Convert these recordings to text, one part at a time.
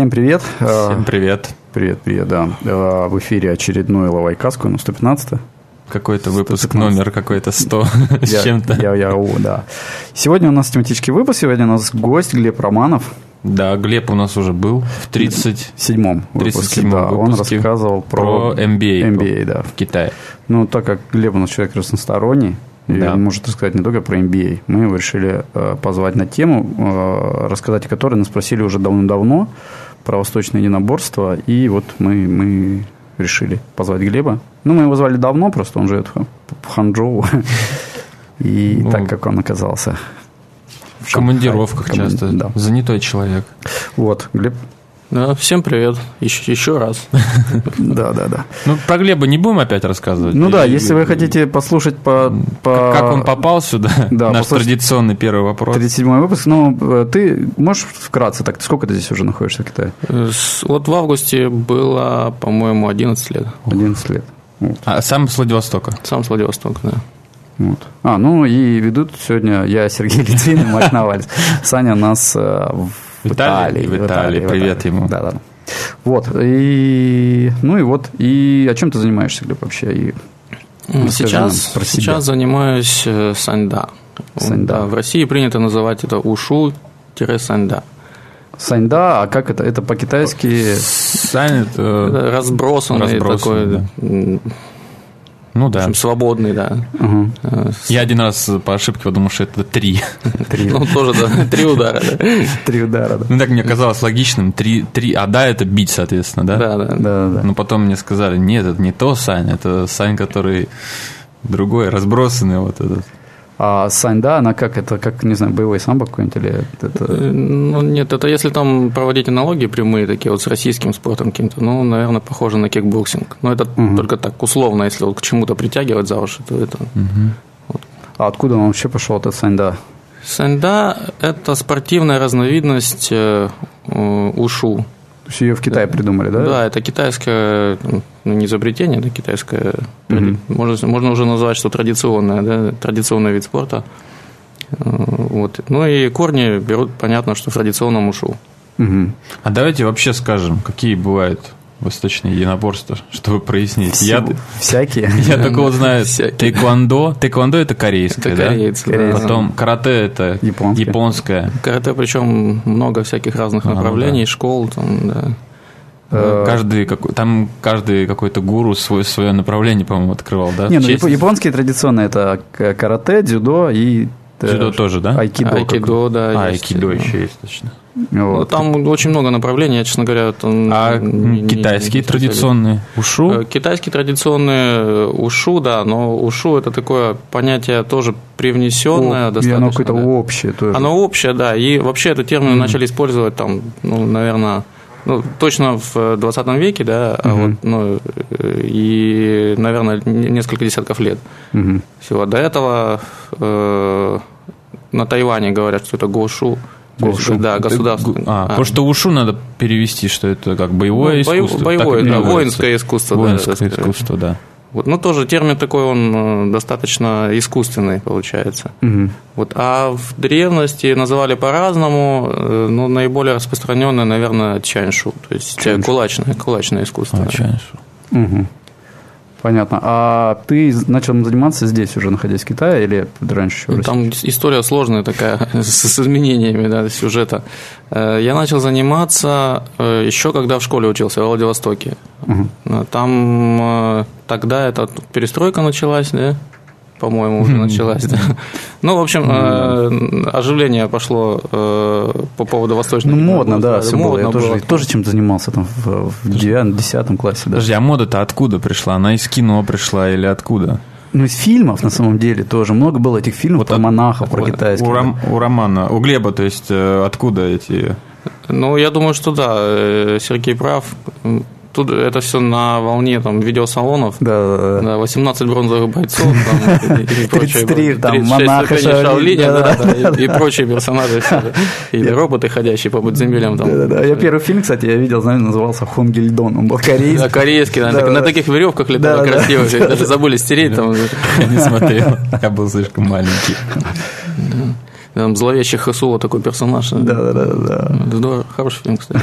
Всем привет. Всем привет. Привет, привет, да. В эфире очередной Лавайкаску, ну, 115 какой-то выпуск, 115. номер какой-то 100 с чем-то. Я, я, о, да. Сегодня у нас тематический выпуск, сегодня у нас гость Глеб Романов. Да, Глеб у нас уже был в 37-м выпуске. Да, он рассказывал про, про MBA, MBA да. в Китае. Ну, так как Глеб у нас человек разносторонний, да. И он может рассказать не только про MBA. Мы его решили э, позвать на тему, э, рассказать о которой нас спросили уже давно-давно, про восточное единоборство. И вот мы, мы решили позвать Глеба. Ну, мы его звали давно, просто он живет в Ханчжоу. И ну, так как он оказался в командировках часто. Да. Занятой человек. Вот, Глеб, да, всем привет. Еще, еще раз. Да, да, да. Ну, про Глеба не будем опять рассказывать. Ну да, если вы хотите послушать по... по... Как он попал сюда, да, наш традиционный первый вопрос. 37-й выпуск. Ну, э, ты можешь вкратце, так сколько ты здесь уже находишься в Китае? Вот в августе было, по-моему, 11 лет. 11 лет. Вот. А сам с Владивостока? Сам с Владивостока, да. Вот. А, ну и ведут сегодня я, Сергей Литвин и Марк Навальц. Саня нас э, в в Италии. В Италии, привет ему. Да, да. Вот, и, ну и вот, и о чем ты занимаешься, Глеб, вообще? И сейчас, сейчас занимаюсь э, саньда. саньда. Да, в России принято называть это ушу-саньда. Саньда, а как это? Это по-китайски? Сань это разбросанный, разбросанный такой да. Ну да. В общем, свободный, да. Угу. Я один раз по ошибке подумал, что это три. три. Ну, тоже, да. Три удара, да. Три удара, да. Ну, так мне казалось логичным. Три, три, а да, это бить, соответственно, да? Да, да. да, да. Но потом мне сказали, нет, это не то Сань, это Сань, который другой, разбросанный вот этот. А саньда, она как? Это как, не знаю, боевой самбо какой-нибудь или это... Ну, нет, это если там проводить аналогии прямые такие вот с российским спортом каким-то, ну, наверное, похоже на кикбоксинг. Но это угу. только так условно, если вот к чему-то притягивать за уши, то это... Угу. Вот. А откуда он вообще пошел, этот саньда? Саньда – это спортивная разновидность э, ушу есть ее в Китае придумали, да? Да, это китайское, ну, не изобретение, это китайское, mm можно, можно уже назвать, что традиционное, да, традиционный вид спорта. Э, вот. Ну и корни берут, понятно, что в традиционном ушу. Угу. А давайте вообще скажем, какие бывают восточные единоборства, чтобы прояснить. Всего, я, всякие. Я только вот знаю тэквондо. Тэквондо это корейское, это корейцы, да? Потом карате это японское. японское. Карате причем много всяких разных а, направлений, да. школ, там, да. Э, каждый, там каждый какой-то гуру свое, свое направление, по-моему, открывал, да? Не, ну японские традиционные это карате, дзюдо и Дзюдо тоже, да? Айкидо. Айкидо, да. А, айкидо еще есть, точно. Вот. Ну, там очень много направлений, я, честно говоря... Там а не, китайские не, не традиционные ушу? Э, китайские традиционные э, ушу, да, но ушу это такое понятие тоже привнесенное О, достаточно. И оно какое-то да. общее тоже. Оно общее, да, и вообще этот термин mm. начали использовать там, ну, наверное, ну, точно в 20 веке, да, угу. вот, ну, и, наверное, несколько десятков лет угу. всего. До этого э, на Тайване говорят, что это гошу. Гошу. Да, государственное. А, а, потому что ушу надо перевести, что это как боевое ну, искусство. Боевое, да, воинское искусство. Воинское да, искусство, да. Вот, ну, тоже термин такой, он э, достаточно искусственный, получается. Угу. Вот, а в древности называли по-разному, э, но наиболее распространенное, наверное, чаньшу, то есть чаньшу. кулачное, кулачное искусство. А, чаньшу. Угу. Понятно. А ты начал заниматься здесь уже, находясь в Китае, или раньше еще Там история сложная такая, с изменениями да, сюжета. Э, я начал заниматься э, еще когда в школе учился, в Владивостоке. Угу. Там тогда эта перестройка началась, да? По-моему, уже началась. Да. Ну, в общем, э, оживление пошло э, по поводу восточного. Ну, модно, да, все модно было. Я тоже, тоже чем-то занимался там в, в 9 классе. Да. Подожди, а мода-то откуда пришла? Она из кино пришла или откуда? Ну, из фильмов, на самом деле, тоже. Много было этих фильмов вот про от, монахов, про китайских. У, Ром, у Романа, у Глеба, то есть, э, откуда эти... Ну, я думаю, что да, Сергей прав тут это все на волне там видеосалонов. Да, да, да. 18 бронзовых бойцов, там, и, и 33, там, монаха Шаолиня, да, да, да, и, и прочие персонажи, или роботы, ходящие по подземельям. Там. Да, да, да. Я первый фильм, кстати, я видел, знаете, назывался Хонгельдон, он был корейский. Да, корейский, да, да, на таких веревках летал да, красиво, да. даже забыли стереть. Там. Не смотрел, я был слишком маленький. Там зловещий Хасула такой персонаж. Да, да, да. да. Здорово, хороший фильм, кстати.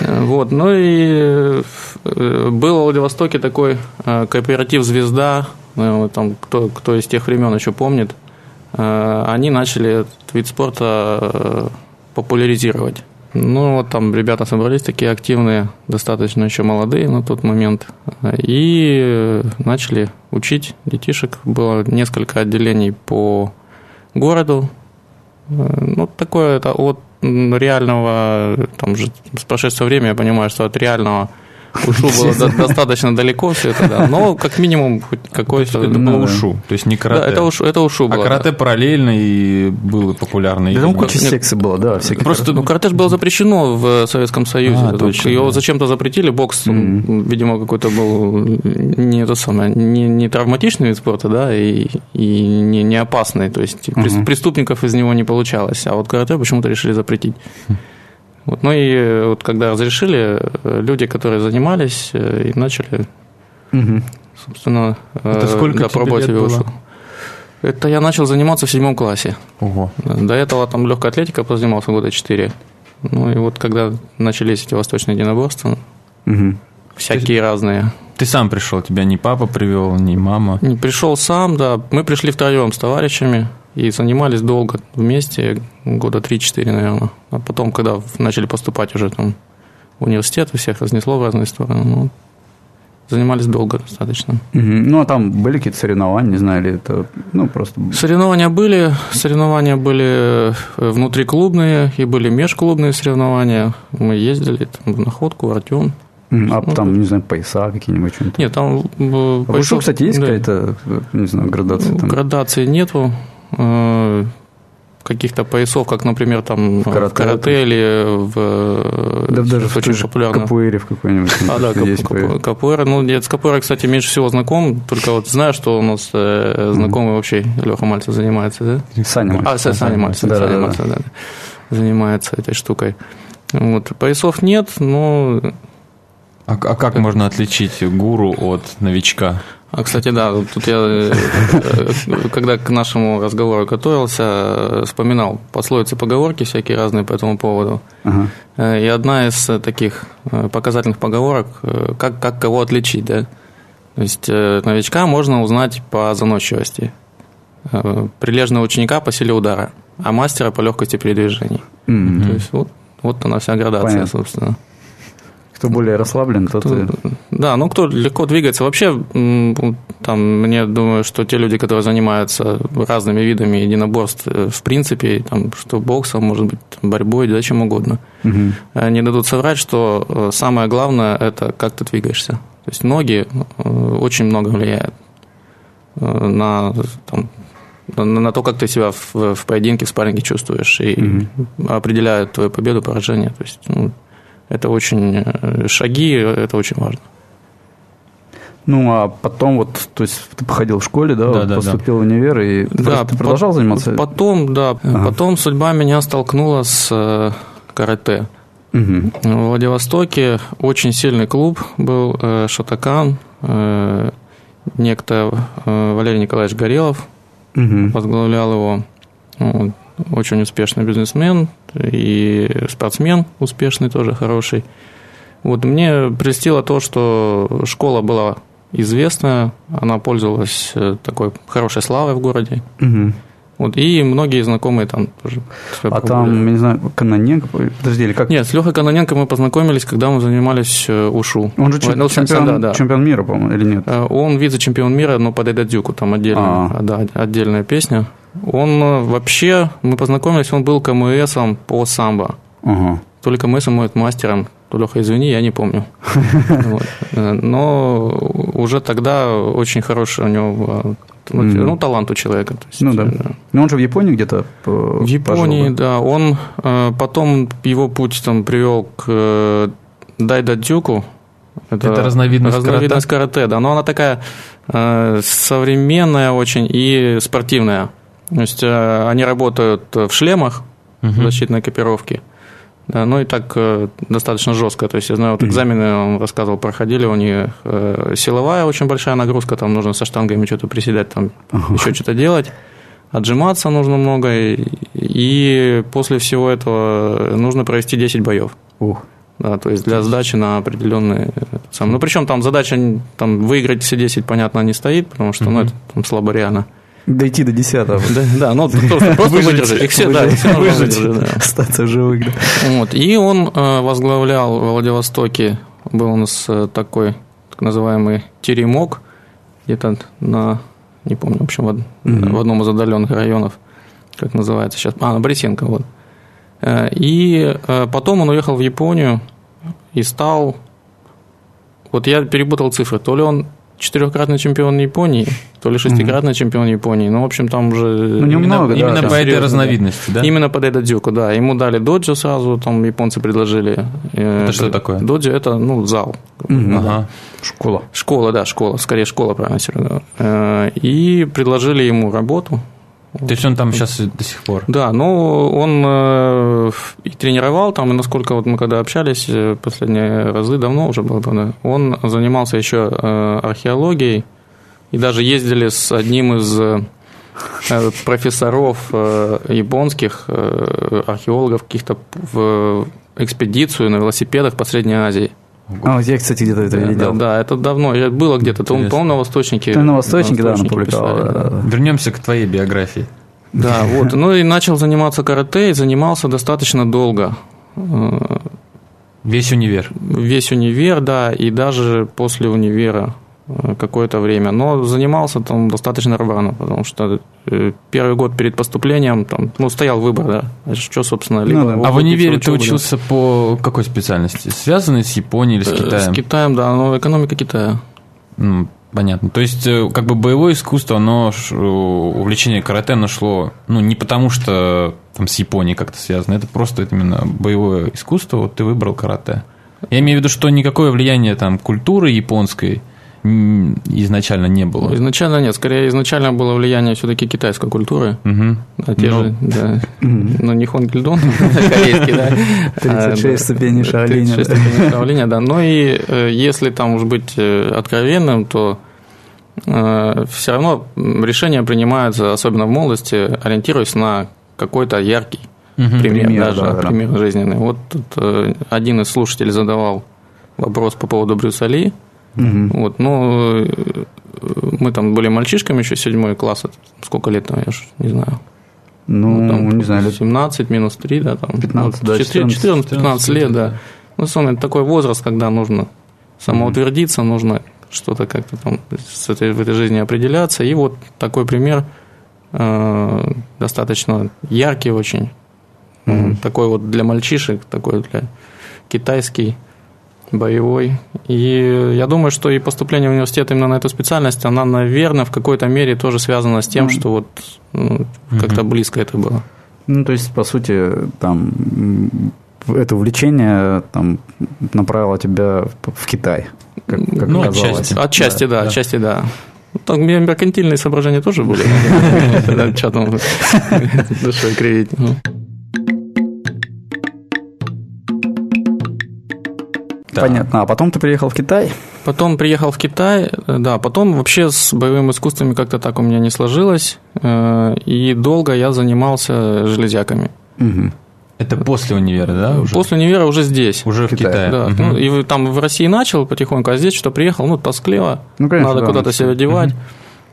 Вот, ну и был в Владивостоке такой кооператив «Звезда», там, кто, кто из тех времен еще помнит, они начали этот вид спорта популяризировать. Ну, вот там ребята собрались такие активные, достаточно еще молодые на тот момент, и начали учить детишек. Было несколько отделений по городу. Ну, такое это от реального, там же с прошедшего времени я понимаю, что от реального Ушу было достаточно далеко все это, да. Но как минимум хоть какой-то... Это было ушу, то есть не карате. Да, это ушу, это ушу было. А карате параллельно и было популярно. Да, там куча секций было, да. Просто, ну, карате же было запрещено в Советском Союзе. А, Его зачем-то запретили, бокс, видимо, какой-то был не то самое, не, не травматичный вид спорта, да, и, и не, не опасный, то есть преступников из него не получалось, а вот карате почему-то решили запретить. Вот, ну и э, вот когда разрешили, э, люди, которые занимались, э, и начали, угу. собственно, Это сколько да, пробовать лет было? Это я начал заниматься в седьмом классе. Ого. До этого там легкая атлетика позанимался года четыре. Ну и вот когда начались эти восточные единоборства, угу. всякие ты, разные. Ты сам пришел, тебя ни папа привел, ни мама? Не пришел сам, да. Мы пришли втроем с товарищами. И занимались долго вместе, года 3-4, наверное. А потом, когда начали поступать уже там в университет, всех разнесло в разные стороны. Ну, занимались долго достаточно. Угу. Ну, а там были какие-то соревнования, не знаю, или это, ну, просто... Соревнования были, соревнования были э, внутриклубные и были межклубные соревнования. Мы ездили там, в Находку, Артем. А ну, там, не знаю, пояса какие-нибудь? Что-нибудь? Нет, там... Э, а поясов, кстати, есть да. какая-то, не знаю, градация? Там? Градации нету. Э, каких-то поясов, как, например, там в карате, в карате или в... Да, даже в очень популярно. капуэре в какой-нибудь. А, да, кап, капуэра. Ну, я с капуэрой, кстати, меньше всего знаком, только вот знаю, что у нас э, знакомый вообще Леха Мальцев занимается, да? Саня Мальцев. А, Саня Мальцев, да, Саня Мальцев, да, занимается этой штукой. Вот. Поясов нет, но... А, а как можно отличить гуру от новичка? А, кстати, да, тут я, э, когда к нашему разговору готовился, вспоминал пословицы, поговорки всякие разные по этому поводу. Ага. Э, и одна из таких э, показательных поговорок, как, как кого отличить, да? То есть новичка можно узнать по заносчивости, прилежного ученика по силе удара, а мастера по легкости передвижеий. Mm-hmm. То есть вот, вот она вся градация, Понятно. собственно. Кто более расслаблен, тот... Кто, да, ну кто легко двигается. Вообще, там, мне думаю, что те люди, которые занимаются разными видами единоборств, э, в принципе, там, что боксом, может быть, борьбой, да, чем угодно, угу. не дадут соврать, что э, самое главное – это как ты двигаешься. То есть ноги очень много влияют на, там, на то, как ты себя в, в поединке, в спарринге чувствуешь, и угу. определяют твою победу, поражение. То есть, ну, это очень э, шаги, это очень важно. Ну, а потом вот, то есть ты походил в школе, да, да, да поступил да. в универ, и да, ты продолжал по- заниматься? Потом, да, ага. потом судьба меня столкнула с э, карате. Угу. В Владивостоке очень сильный клуб был э, Шатакан, некто Валерий Николаевич Горелов угу. возглавлял его очень успешный бизнесмен и спортсмен успешный тоже хороший. Вот мне прельстило то, что школа была известная, она пользовалась э, такой хорошей славой в городе. Угу. Вот, и многие знакомые там тоже. А там, я не знаю, Каноненко, подожди, или как? Нет, с Лехой Каноненко мы познакомились, когда мы занимались э, УШУ. Он же ну, чемпион, да, да. чемпион мира, по-моему, или нет? Э, он вице-чемпион мира, но под Эдадзюку, там отдельная, да, отдельная песня. Он э, вообще, мы познакомились, он был КМСом по самбо. Ага. То ли КМСом, может, мастером. Леха, извини, я не помню. Но уже тогда очень хороший у него ну, ну, талант у человека. Есть, ну да. да. Но он же в Японии где-то В Японии, пожил, да? да. Он э, потом его путь там привел к э, дайдадзюку. Это, Это разновидность, разновидность карате? карате, да. Но она такая э, современная очень и спортивная. То есть они работают в шлемах угу. защитной экипировки. Да, ну и так э, достаточно жестко. То есть я знаю, вот экзамены, он рассказывал, проходили у них э, силовая очень большая нагрузка, там нужно со штангами что-то приседать, там uh-huh. еще что-то делать. Отжиматься нужно много, и, и после всего этого нужно провести 10 боев. Uh. да, то есть для сдачи на определенные... Сам, ну, причем там задача там, выиграть все 10, понятно, не стоит, потому что, ну, это там слабо реально. Дойти до десятого. Да, да ну просто, просто выдержать. Их все, да, все выжить, выдержать, да. Остаться живых, да. Вот. И он э, возглавлял в Владивостоке, был у нас э, такой так называемый теремок, где-то на, не помню, в общем, в, mm-hmm. в одном из отдаленных районов, как называется сейчас, а, на Борисенко, вот. Э, и потом он уехал в Японию и стал, вот я перепутал цифры, то ли он четырехкратный чемпион Японии, то ли шестикратный mm-hmm. чемпион Японии. Ну, в общем, там уже... Ну, немного, именно, да, именно по этой разновидности, да? Именно под этот дюку, да. Ему дали доджо сразу, там японцы предложили. Э, это что такое? Доджо – это, ну, зал. Mm-hmm. Ага. Школа. Школа, да, школа. Скорее, школа, правильно, Серега. Э, и предложили ему работу. То есть он там сейчас до сих пор? Да, ну он э, и тренировал там, и насколько вот мы когда общались последние разы, давно уже было, правда, он занимался еще археологией, и даже ездили с одним из э, профессоров э, японских, э, археологов каких-то в экспедицию на велосипедах по Средней Азии. А, вот я, кстати, где-то это видел. Да, да, это давно, было где-то, по-моему, на Восточнике. на Восточнике, да, напубликовал. Да, да. Вернемся к твоей биографии. Да, вот. Ну и начал заниматься карате, и занимался достаточно долго. Весь универ. Весь универ, да, и даже после универа Э, какое-то время, но занимался там достаточно рвано, потому что э, первый год перед поступлением там, ну, стоял выбор, да, а что, собственно, либо... Ну, да. А в универе ты учился по какой специальности? Связанный с Японией или с э, Китаем? С Китаем, да, но экономика Китая. Ну, понятно. То есть, как бы боевое искусство, оно, увлечение карате, оно шло, ну, не потому что там с Японией как-то связано, это просто это именно боевое искусство, вот ты выбрал карате. Я имею в виду, что никакое влияние там культуры японской изначально не было? Изначально нет, скорее изначально было влияние все-таки китайской культуры. Угу. А те ну. же, да, ну не Хонгильдон, корейский, да. 36 ступеней Шаолиня. 36 ступеней Шаолиня, да. Но и э, если там уж быть э, откровенным, то э, все равно решения принимаются, особенно в молодости, ориентируясь на какой-то яркий угу, пример, пример, даже, да, пример да. жизненный. Вот тут один из слушателей задавал вопрос по поводу Брюса Ли, Угу. Вот, но э, мы там были мальчишками еще, седьмой класс, сколько лет там, я же не знаю. Ну, ну там, не знаю, лет 17 минус 3, да, там. 15, да, 14-15 лет, да. Ну, это такой возраст, когда нужно самоутвердиться, нужно что-то как-то там с этой, в этой жизни определяться. И вот такой пример э, достаточно яркий очень. Mm-hmm. Такой вот для мальчишек, такой для китайский боевой. И я думаю, что и поступление в университет именно на эту специальность, она, наверное, в какой-то мере тоже связана с тем, что вот ну, как-то близко это было. Ну, то есть, по сути, там это увлечение там, направило тебя в Китай, как, как ну, отчасти. Отчасти, да, да, отчасти, да. Так, меркантильные соображения тоже были. Что там душой кривить. Да. Понятно. А потом ты приехал в Китай? Потом приехал в Китай, да. Потом вообще с боевыми искусствами как-то так у меня не сложилось. Э, и долго я занимался железяками. Угу. Это после универа, да? Уже? После универа уже здесь. Уже в Китае. Да. Угу. Ну, и там в России начал потихоньку, а здесь что приехал, ну, тоскливо. Ну, конечно, Надо да, куда-то себя девать.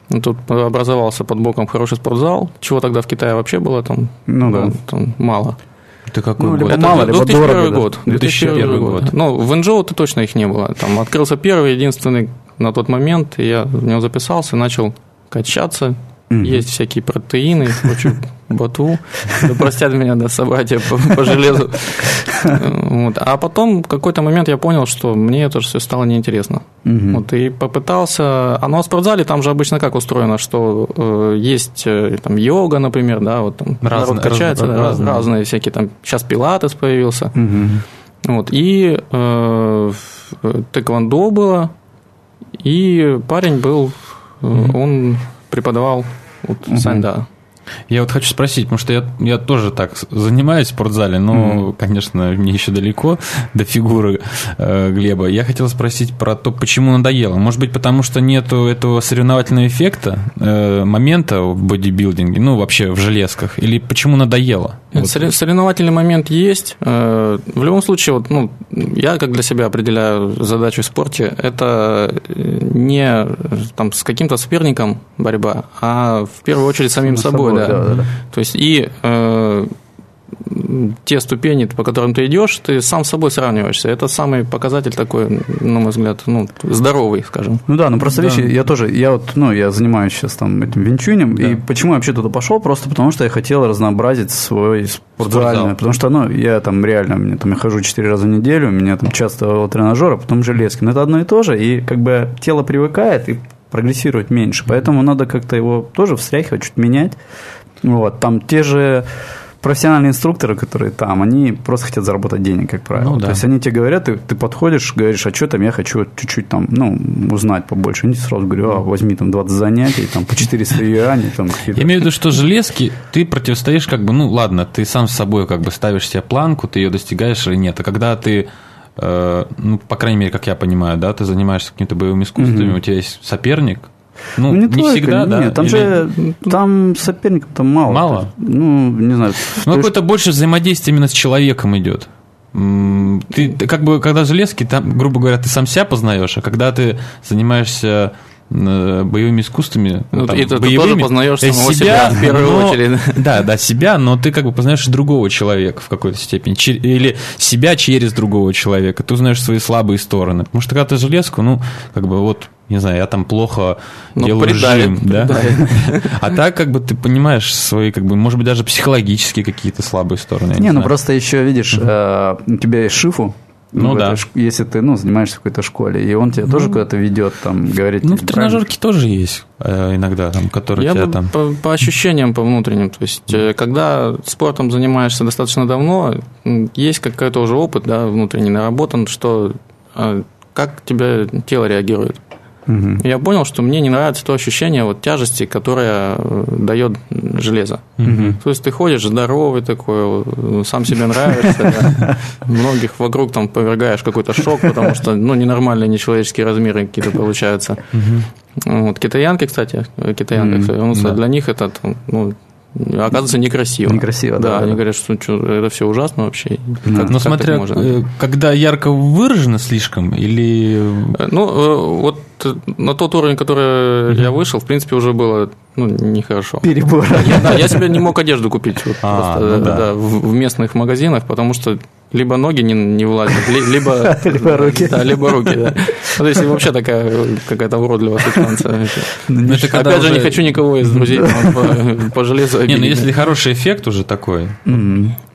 Угу. Тут образовался под боком хороший спортзал, чего тогда в Китае вообще было там, ну, да. там мало. Это какой ну, год? Либо это мало, либо 2001 дорого, год. 2001 год. год. Ну, в НЖО-то точно их не было. Там открылся первый, единственный на тот момент, и я в него записался, начал качаться, Mm-hmm. Есть всякие протеины, очень ботву. Да простят меня, да, собратья по, по железу. Вот. А потом в какой-то момент я понял, что мне это все стало неинтересно. Mm-hmm. Вот, и попытался... А ну, в спортзале там же обычно как устроено, что э, есть э, там йога, например, да, вот там разные, народ качается, раз, да, разные. разные всякие там... Сейчас пилатес появился. Mm-hmm. Вот, и э, тэквондо было, и парень был, mm-hmm. он преподавал. Вот. Сань, да. Я вот хочу спросить, потому что я, я тоже так занимаюсь в спортзале, но, mm конечно, мне еще далеко до фигуры э, Глеба. Я хотел спросить про то, почему надоело. Может быть, потому что нету этого соревновательного эффекта, э, момента в бодибилдинге, ну, вообще в железках, или почему надоело? Вот. Соревновательный момент есть. Э, в любом случае, вот, ну, я как для себя определяю задачу в спорте, это не там, с каким-то соперником борьба, а в первую очередь самим собой. собой да. Да, да. То есть и э, те ступени, по которым ты идешь, ты сам с собой сравниваешься. Это самый показатель такой, на мой взгляд, ну, здоровый, скажем. Ну да, ну просто да. вещи, я тоже, я вот, ну, я занимаюсь сейчас там этим венчунем, да. и почему я вообще туда пошел? Просто потому что я хотел разнообразить свой спортзальный, потому что, ну, я там реально, мне там, я хожу 4 раза в неделю, у меня там часто тренажера, потом железки, но это одно и то же, и как бы тело привыкает, и прогрессировать меньше, поэтому надо как-то его тоже встряхивать, чуть менять. Вот, там те же профессиональные инструкторы, которые там, они просто хотят заработать денег, как правило. Ну, да. То есть они тебе говорят, ты, ты подходишь, говоришь, а что там, я хочу чуть-чуть там, ну, узнать побольше. Они сразу говорю, а, возьми там 20 занятий, там, по 400 юаней, там, Я имею в виду, что железки, ты противостоишь, как бы, ну, ладно, ты сам с собой как бы ставишь себе планку, ты ее достигаешь или нет. А когда ты ну, по крайней мере, как я понимаю, да, ты занимаешься какими-то боевыми искусствами, mm-hmm. у тебя есть соперник, ну, не, не только, всегда, нет, да. Там Или... же там соперников там мало. Мало? Ну, не знаю. Ну, какое-то больше взаимодействие именно с человеком идет. Ты, как бы, когда железки, там, грубо говоря, ты сам себя познаешь, а когда ты занимаешься э, боевыми искусствами. Ну, там, это боевыми, ты тоже познаешь самого себя, себя в первую но, очередь. Да, да, себя, но ты как бы познаешь другого человека в какой-то степени. Или себя через другого человека. Ты узнаешь свои слабые стороны. Потому что когда ты железку, ну, как бы вот не знаю, я там плохо ну, делаю придавит, жим, да? А так, как бы, ты понимаешь свои, как бы, может быть, даже психологические какие-то слабые стороны. Не, ну просто еще, видишь, э, у тебя есть шифу, ну да. если ты ну, занимаешься в какой-то школе, и он тебя ну, тоже куда-то ведет, там, говорит. Ну, в тренажерке тоже есть э, иногда, там, которые Я тебя бы там. По, по ощущениям, по внутренним. То есть, э, когда спортом занимаешься достаточно давно, есть какой-то уже опыт, да, внутренний наработан, что как тебя тело реагирует. Угу. Я понял, что мне не нравится то ощущение вот тяжести, которое э, дает железо. Угу. То есть ты ходишь здоровый такой, сам себе нравишься, многих вокруг там повергаешь какой-то шок, потому что ну, ненормальные нечеловеческие размеры какие-то получаются. Вот, китаянки, кстати, китаянки, для них это ну, оказывается некрасиво. Некрасиво, да. Да, они говорят, что, что это все ужасно вообще. Да. Как, Но как смотря, э, когда ярко выражено слишком или... Ну, э, вот на тот уровень, который mm-hmm. я вышел, в принципе, уже было ну, нехорошо. Перебор. Я, да, я себе не мог одежду купить вот, а, просто, ну, да. Да, в, в местных магазинах, потому что либо ноги не, не влазят, либо, либо руки. Да, либо руки, да. Ну, то есть вообще такая какая-то уродливая субстанция. Ну, Опять же, не хочу никого из друзей по, по железу Не, ну если хороший эффект уже такой,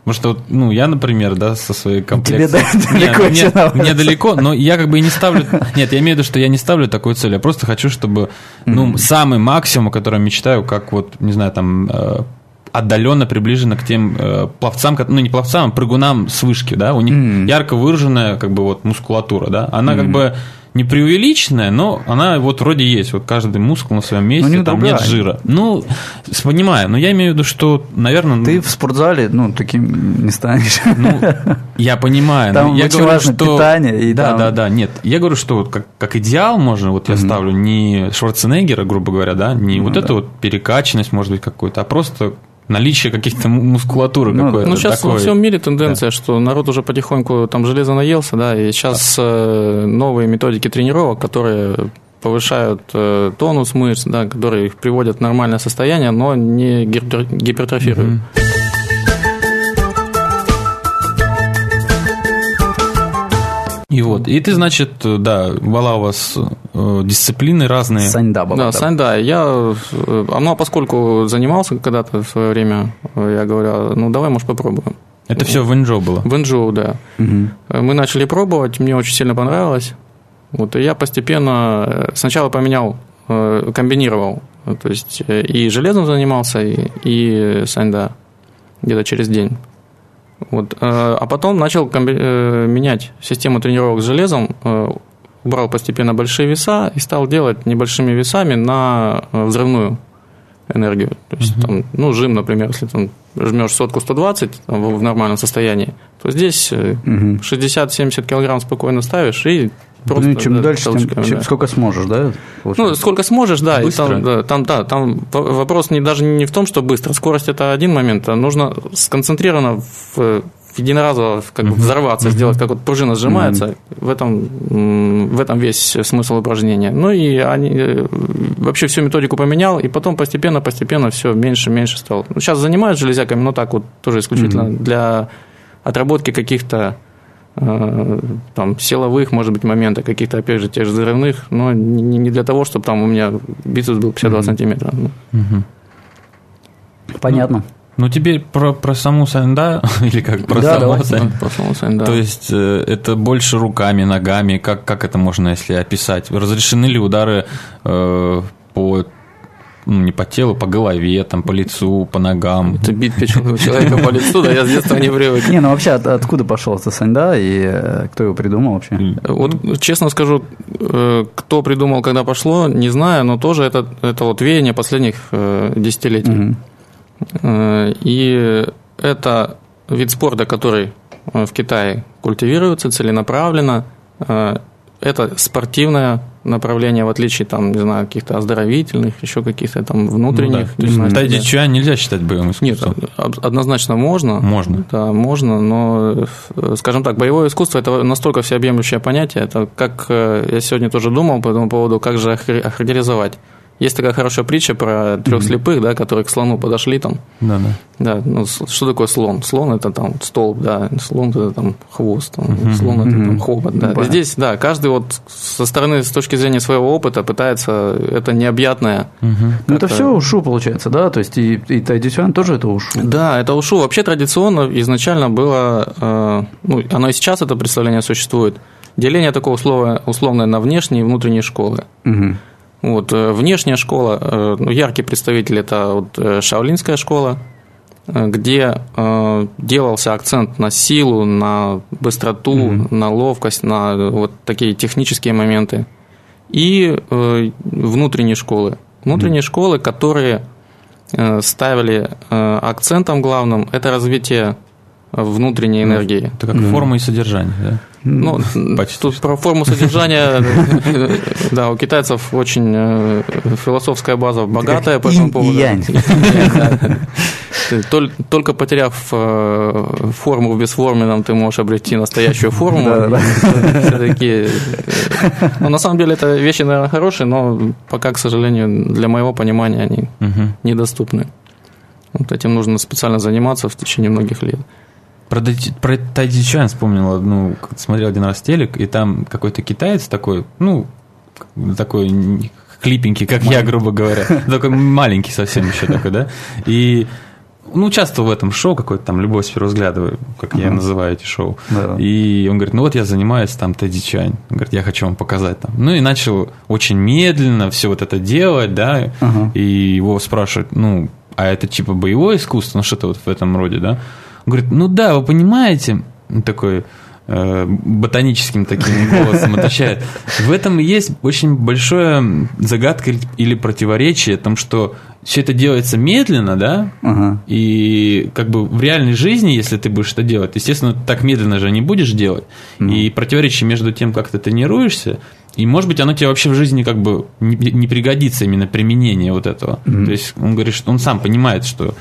Потому что, ну, я, например, да, со своей комплекцией... Тебе далеко нет, мне, мне далеко, но я как бы и не ставлю... Нет, я имею в виду, что я не ставлю такую цель. Я просто хочу, чтобы, ну, mm-hmm. самый максимум, о котором мечтаю, как вот, не знаю, там, э, отдаленно приближена к тем э, пловцам, ну не пловцам, а прыгунам с вышки, да, у них mm-hmm. ярко выраженная как бы вот мускулатура, да, она mm-hmm. как бы не преувеличенная, но она вот вроде есть. Вот каждый мускул на своем месте, ну, не там нет жира. Ну, понимаю, но я имею в виду, что, наверное... Ты в спортзале, ну, таким не станешь. Ну, я понимаю. Там я очень говорю, важно что... питание. И да, там... да, да, нет. Я говорю, что вот как, как идеал можно, вот я mm-hmm. ставлю не Шварценеггера, грубо говоря, да, не ну, вот да. эту вот перекачанность, может быть, какой-то, а просто наличие каких-то мускулатуры ну, какой-то. Ну, сейчас такой. во всем мире тенденция, да. что народ уже потихоньку там железо наелся, да, и сейчас да. новые методики тренировок, которые повышают э, тонус мышц, да, которые их приводят в нормальное состояние, но не гипертрофируют. Mm-hmm. И вот, и ты, значит, да, была у вас э, дисциплины разные. Саньда была. Да, да. Саньда. Я, э, ну, а поскольку занимался когда-то в свое время, я говорю, ну, давай, может, попробуем. Это все в Инжоу было? В Инжоу, да. Угу. Мы начали пробовать, мне очень сильно понравилось. Вот, и я постепенно сначала поменял, комбинировал, то есть и железом занимался, и, и саньда где-то через день. Вот. Э, а потом начал э, менять систему тренировок с железом, э, убрал постепенно большие веса и стал делать небольшими весами на взрывную энергию. То есть, uh-huh. там, ну, жим, например, если там жмешь сотку 120 там, в нормальном состоянии, то здесь uh-huh. 60-70 килограмм спокойно ставишь и просто, ну, чем да, дальше, тем, чем, да. сколько сможешь, да? Ну, сколько сможешь, да. Быстро. И там, да, там, да, там вопрос не, даже не в том, что быстро. Скорость – это один момент, а нужно сконцентрированно в, единоразово как бы взорваться, сделать, как вот пружина сжимается. В, этом, в этом весь смысл упражнения. Ну и они, э, вообще всю методику поменял, и потом постепенно-постепенно все меньше-меньше стал. Ну, сейчас занимаюсь железяками, но так вот тоже исключительно для отработки каких-то там силовых, может быть, моментов, каких-то, опять же, тех же взрывных, но не для того, чтобы там у меня бицепс был 52 mm-hmm. сантиметра. Mm-hmm. Понятно. Ну, теперь про, про саму Саньда, или как, про да, саму Сань. Про саму Сань, да. То есть, э, это больше руками, ногами, как, как это можно, если описать? Разрешены ли удары э, по ну, не по телу, по голове, там, по лицу, по ногам. Это бить печенного человека по лицу, да, я с детства не привык. Не, ну вообще, от, откуда пошел этот Саньда и э, кто его придумал вообще? Вот, честно скажу, э, кто придумал, когда пошло, не знаю, но тоже это, это вот веяние последних десятилетий. Угу. Э, и это вид спорта, который э, в Китае культивируется целенаправленно. Э, это спортивное направление, в отличие, там, не знаю, каких-то оздоровительных, еще каких-то там внутренних. Ну, да. То есть тайди нельзя считать боевым искусством? Нет, однозначно можно. Можно. Да, можно, но, скажем так, боевое искусство – это настолько всеобъемлющее понятие, это как я сегодня тоже думал по этому поводу, как же охарактеризовать. Есть такая хорошая притча про трех mm-hmm. слепых, да, которые к слону подошли там. Да, да. Да, ну что такое слон? Слон это там столб, да, слон это там хвост, там, mm-hmm. слон это там хобот, да. Mm-hmm. Здесь, да, каждый вот со стороны, с точки зрения своего опыта пытается это необъятное. Mm-hmm. Ну это все ушу получается, да, то есть и, и традиционно тоже это ушу. Да, это ушу. Вообще традиционно изначально было, э, ну оно и сейчас это представление существует. Деление такого слова условное на внешние и внутренние школы. Mm-hmm. Вот, э, внешняя школа, э, ну, яркий представитель – это вот э, Шаолинская школа, где делался акцент на силу, на быстроту, mm-hmm. на ловкость, на вот такие технические моменты. И внутренние школы. Внутренние mm-hmm. школы, которые ставили акцентом главным – это развитие внутренней ну, энергии. Это как mm-hmm. форма и содержание, да? Ну, Почти. тут про форму содержания, да, у китайцев очень э, философская база богатая по этому поводу. Только потеряв э, форму в бесформенном, ты можешь обрести настоящую форму. Все-таки, э, ну, на самом деле, это вещи, наверное, хорошие, но пока, к сожалению, для моего понимания они недоступны. Вот этим нужно специально заниматься в течение многих лет. Про, про Тайдичан вспомнил одну, смотрел один раз телек, и там какой-то китаец такой, ну, такой клипенький, как маленький. я, грубо говоря. Такой маленький совсем еще такой, да? И ну, участвовал в этом шоу какой-то там «Любовь с первого взгляда», как я называю эти шоу. Да. И он говорит, ну вот я занимаюсь там Тедди Чань. Он говорит, я хочу вам показать там. Ну и начал очень медленно все вот это делать, да, и его спрашивают, ну, а это типа боевое искусство, ну что-то вот в этом роде, да? Говорит, ну да, вы понимаете, такой э, ботаническим таким голосом отвечает. В этом есть очень большое загадка или противоречие, о том, что все это делается медленно, да, ага. и как бы в реальной жизни, если ты будешь это делать, естественно, так медленно же не будешь делать, mm. и противоречие между тем, как ты тренируешься, и, может быть, оно тебе вообще в жизни как бы не, не пригодится именно применение вот этого. Mm. То есть он говорит, что он сам понимает, что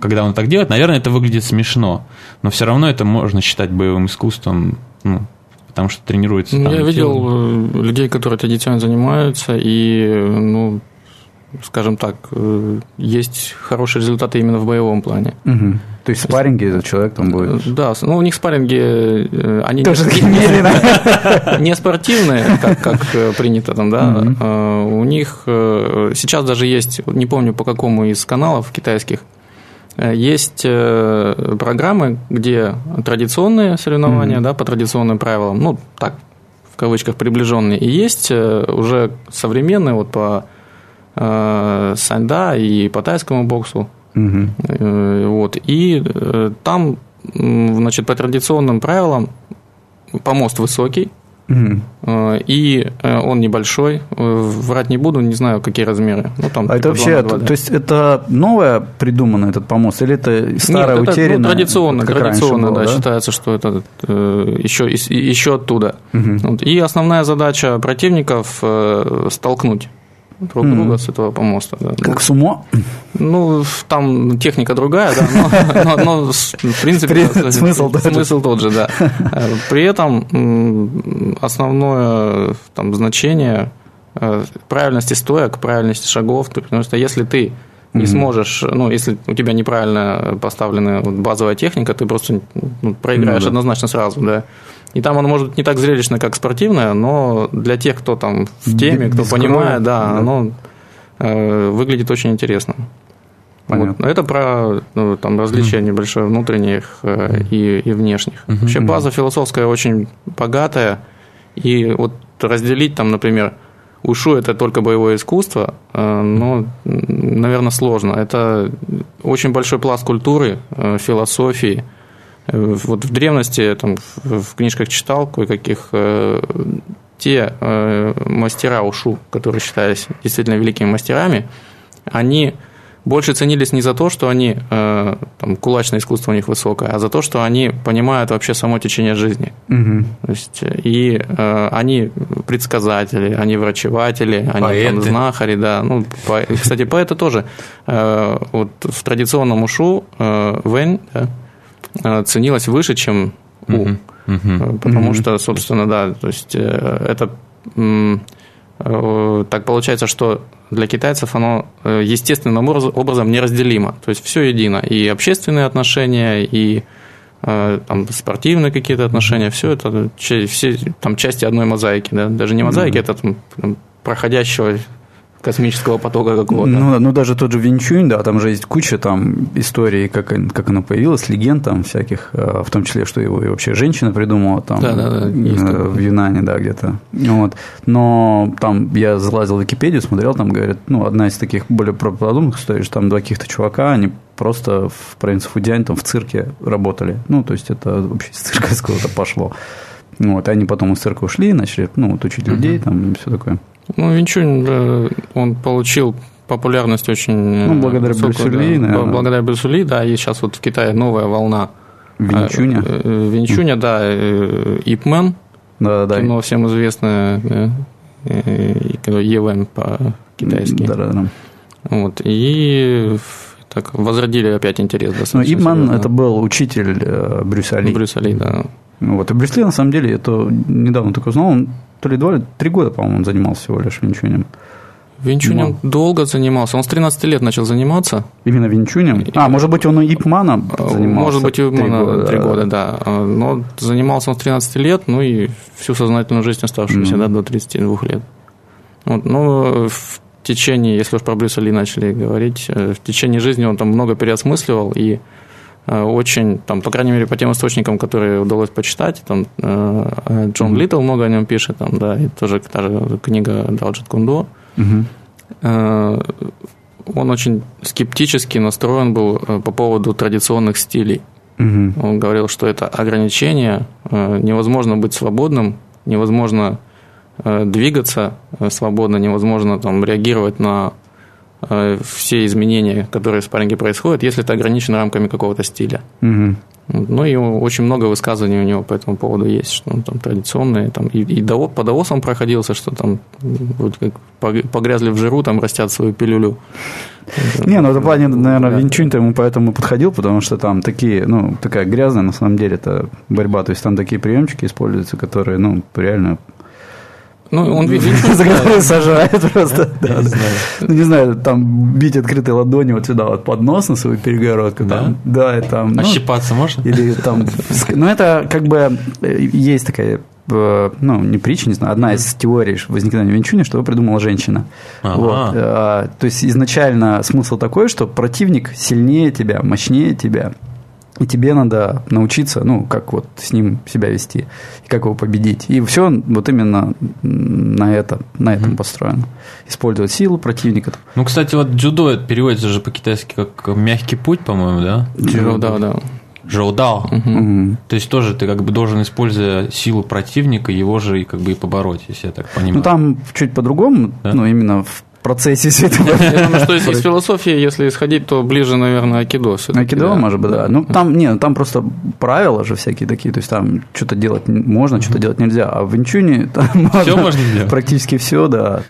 когда он так делает, наверное, это выглядит смешно, но все равно это можно считать боевым искусством, ну, потому что тренируется. Ну, я видел тело. Э, людей, которые традиционно занимаются, и, ну, скажем так, э, есть хорошие результаты именно в боевом плане. Угу. То есть спарринги этот человек там будет? Э, да, ну у них спарринги, они Тоже не, не спортивные, как, как принято там, да. Угу. У них сейчас даже есть, не помню по какому из каналов китайских, есть э, программы, где традиционные соревнования, mm-hmm. да, по традиционным правилам, ну, так, в кавычках, приближенные, и есть э, уже современные, вот по э, саньда и по тайскому боксу. Mm-hmm. вот, и там, значит, по традиционным правилам помост высокий, Угу. И он небольшой. Врать не буду, не знаю, какие размеры. Ну, там, а это вообще, то, то есть это новое придумано этот помост, или это старое Нет, утерянное? Ну, традиционно, традиционно, было, да, да, считается, что это еще, еще оттуда. Угу. И основная задача противников столкнуть друг mm. друга с этого помоста. Да. Как сумо? Ну, там техника другая, да, но, но, но в принципе смысл, смысл тот же, да. При этом основное там, значение э, правильности стоек, правильности шагов, потому что если ты не mm-hmm. сможешь, ну, если у тебя неправильно поставлена базовая техника, ты просто ну, проиграешь mm-hmm. однозначно сразу, да. И там оно может быть не так зрелищно, как спортивное, но для тех, кто там в теме, кто Без понимает, да, да, оно э, выглядит очень интересно. Вот. Это про ну, там, различия mm-hmm. небольшое внутренних э, и, и внешних. Mm-hmm. Вообще база философская очень богатая, и вот разделить там, например, Ушу это только боевое искусство, э, но, наверное, сложно. Это очень большой пласт культуры, э, философии, вот в древности, там, в книжках читал кое-каких, э, те э, мастера ушу, которые считались действительно великими мастерами, они больше ценились не за то, что они, э, там, кулачное искусство у них высокое, а за то, что они понимают вообще само течение жизни. Угу. То есть, и э, они предсказатели, они врачеватели, они поэты. там, знахари, да. Ну, по, кстати, поэты тоже. Э, вот в традиционном ушу э, вэнь, да, Э, ценилась выше, чем У. Uh-huh. Потому uh-huh. что, собственно, да, то есть э, это так получается, что для китайцев оно естественным образом неразделимо. То есть все едино. И общественные отношения, и там, спортивные какие-то отношения, все это все там части одной мозаики, да? даже не мозаики, mm-hmm. это там, проходящего космического потока какого-то. Ну, ну, даже тот же Винчунь, да, там же есть куча там историй, как, как оно появилось, легенд там всяких, э, в том числе, что его и вообще женщина придумала там да, да, да, э, в Юнане, да, где-то. Вот. Но там я залазил в Википедию, смотрел, там говорят, ну, одна из таких более правдоподобных историй, что там два каких-то чувака, они просто в провинции Фудянь там в цирке работали. Ну, то есть это вообще из цирка откуда-то пошло. Вот, и они потом из цирка ушли, начали, ну, вот учить людей, uh-huh. там, и все такое. Ну, Винчунь, он получил популярность очень ну, благодаря высокую, Брюсу Ли, да, благодаря Брюсу Ли, да, и сейчас вот в Китае новая волна Винчуня. Э, э, Винчуня, да, э, Ипмен, да, да, кино всем известное, ЕВМ по-китайски. Да, да, да. Вот, и так возродили опять интерес. Ну, Ипман это был учитель Брюса Ли. Брюса Ли, да. Вот, и Брюс Ли, на самом деле, это недавно только узнал, он то ли два, три года, по-моему, он занимался всего лишь винчунем. Винчунем Мал. долго занимался. Он с 13 лет начал заниматься. Именно винчунем? А, может быть, он и Ипмана занимался? Может быть, и Ипмана 3 года, да. А, но занимался он с 13 лет, ну и всю сознательную жизнь оставшуюся mm-hmm. да, до 32 лет. Вот, ну, в течение, если уж про Брюса Ли начали говорить, э, в течение жизни он там много переосмысливал и очень, там, по крайней мере, по тем источникам, которые удалось почитать, там, э, Джон mm-hmm. Литтл много о нем пишет, там, да, и тоже та же книга Далджит Кундо. Mm-hmm. Он очень скептически настроен был по поводу традиционных стилей. Mm-hmm. Он говорил, что это ограничение, невозможно быть свободным, невозможно двигаться свободно, невозможно там, реагировать на Э, все изменения, которые в спарринге происходят, если это ограничено рамками какого-то стиля. Угу. Ну и очень много высказываний у него по этому поводу есть, что он там традиционные, там, и, и до, по даосам проходился, что там вот как погрязли в жиру, там растят свою пилюлю. Не, ну в этом плане, наверное, да. Винчунь-то ему поэтому подходил, потому что там такие, ну, такая грязная, на самом деле, это борьба, то есть там такие приемчики используются, которые, ну, реально ну, он видит. За которые сажает просто. Ну, не знаю, там бить открытой ладонью вот сюда вот под нос на свою перегородку. Да? Да, и там... Ну, Ощипаться можно? Или там... Ну, это как бы э, есть такая э, ну, не притча, не знаю, одна из теорий возникновения Винчуни, что его придумала женщина. Ага. Вот. А, то есть изначально смысл такой, что противник сильнее тебя, мощнее тебя, и тебе надо научиться, ну, как вот с ним себя вести, и как его победить. И все вот именно на, это, на этом mm-hmm. построено. Использовать силу противника. Ну, кстати, вот дзюдо переводится же по-китайски как мягкий путь, по-моему, да? Дзюдо, да, да. Жоудао. Угу. То есть тоже ты как бы должен, используя силу противника, его же и как бы и побороть, если я так понимаю. Ну там чуть по-другому, да? ну именно в процессе все это. Я думаю, что из философии, если исходить, то ближе, наверное, акидо. Акидо, может быть, да. Ну, там, не, там просто правила же всякие такие, то есть там что-то делать можно, что-то делать нельзя, а в Винчуне там все можно делать. практически все, да.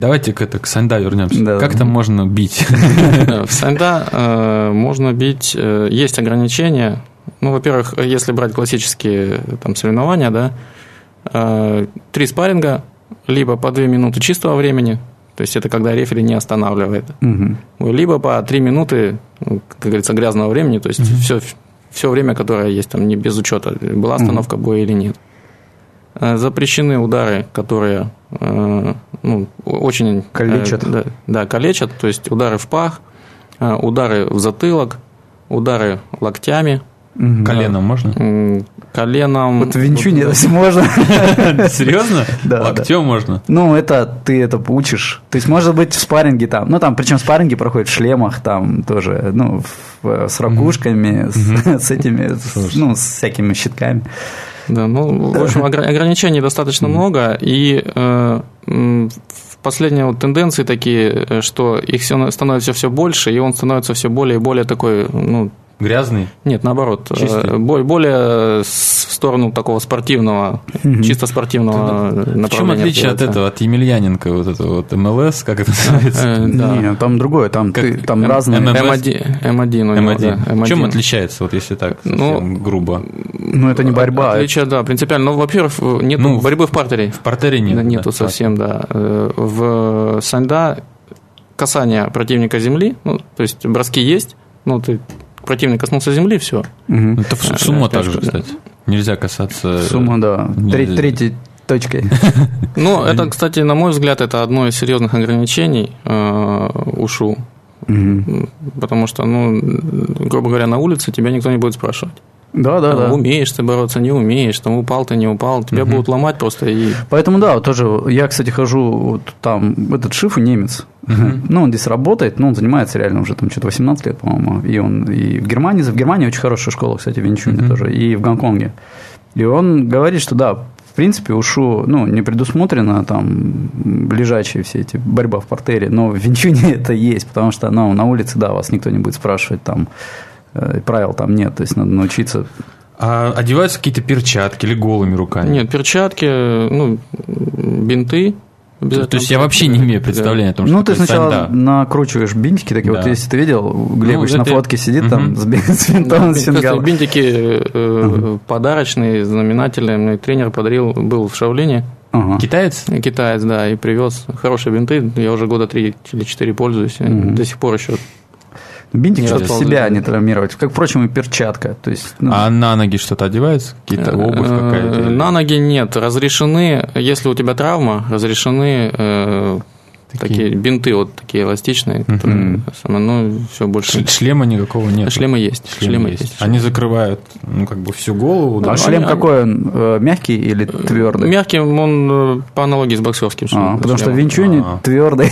Давайте к, это, к Санда вернемся. Да, как да. там можно бить? В Санда э, можно бить, э, есть ограничения. Ну, во-первых, если брать классические там, соревнования, да, э, три спарринга, либо по две минуты чистого времени, то есть это когда рефери не останавливает, угу. либо по три минуты, ну, как говорится, грязного времени, то есть угу. все, все время, которое есть там, не без учета, была остановка боя или нет. Э, запрещены удары, которые э, ну, очень... Э, калечат. Да, да, калечат, то есть удары в пах, удары в затылок, удары локтями. Коленом можно? Коленом... Вот в Винчуне это можно. Серьезно? Да. Локтем можно? Ну, это ты это учишь. То есть, может быть, в спарринге там, ну, там, причем спарринги проходят в шлемах, там тоже, ну, с ракушками, с этими, ну, с всякими щитками. Да, ну, в общем, ограничений достаточно много, и э, в последние вот тенденции такие, э, что их становится все больше, и он становится все более и более такой, ну, Грязный? Нет, наоборот. Э, Чистый? Более в сторону такого спортивного, mm-hmm. чисто спортивного направления. В чем отличие от этого, от Емельяненко, вот это вот МЛС, как это называется? Э, Нет, там другое, там, там разные. М1, М1. В чем отличается, вот если так, ну, грубо? Ну, это не борьба. Отличие, да, принципиально. Ну, во-первых, нет ну, борьбы в партере. В партере нет. Нету совсем, да. Э, в Санда касание противника земли, ну, то есть броски есть, ну, ты противник коснулся земли, все. Угу. Это в сумо также, кстати. Нельзя касаться... Сумо, да. Нельзя. Третьей точкой. Ну, это, кстати, на мой взгляд, это одно из серьезных ограничений э, ушу. Потому что, ну, грубо говоря, на улице тебя никто не будет спрашивать. Да, да, да. Умеешь ты бороться, не умеешь, там упал ты, не упал, тебя угу. будут ломать просто и. Поэтому да, вот тоже я, кстати, хожу вот там этот Шифу немец. Угу. Ну, он здесь работает, но он занимается реально уже там что-то 18 лет, по-моему. И он и в Германии, в Германии очень хорошая школа, кстати, в Винчуне угу. тоже, и в Гонконге. И он говорит, что да, в принципе, ушу, ну, не предусмотрено там ближайшие все эти борьба в портере, но в Винчуне это есть, потому что, ну, на улице, да, вас никто не будет спрашивать там правил там нет, то есть надо научиться а одеваются какие-то перчатки или голыми руками? Нет, перчатки, ну, бинты. То есть я вообще не имею представления о том, что Ну, ты сначала сальда. накручиваешь бинтики такие, да. вот если ты видел, Глебович ну, на фотке сидит угу. там с бинтом, с фингалом. Бинтики э, угу. подарочные, знаменательные, мне тренер подарил, был в Шаулине. Ага. Китаец? Китаец, да, и привез хорошие бинты. Я уже года три или четыре пользуюсь, угу. до сих пор еще Бинтик, чтобы себя не травмировать, как, впрочем, и перчатка. То есть, ну... А на ноги что-то одевается? Какие-то э, обувь какая-то? На ноги нет. Разрешены, если у тебя травма, разрешены э, Такие, такие бинты вот такие эластичные, которые uh-huh. ну все больше. Шлема никакого нет. Шлемы есть. Шлемы, шлемы есть. есть. Они закрывают ну как бы всю голову. Да? А шлем они, какой он э, мягкий или твердый? Мягкий он э, по аналогии с боксерским шлемом. А, потому что винчуни а. твердый,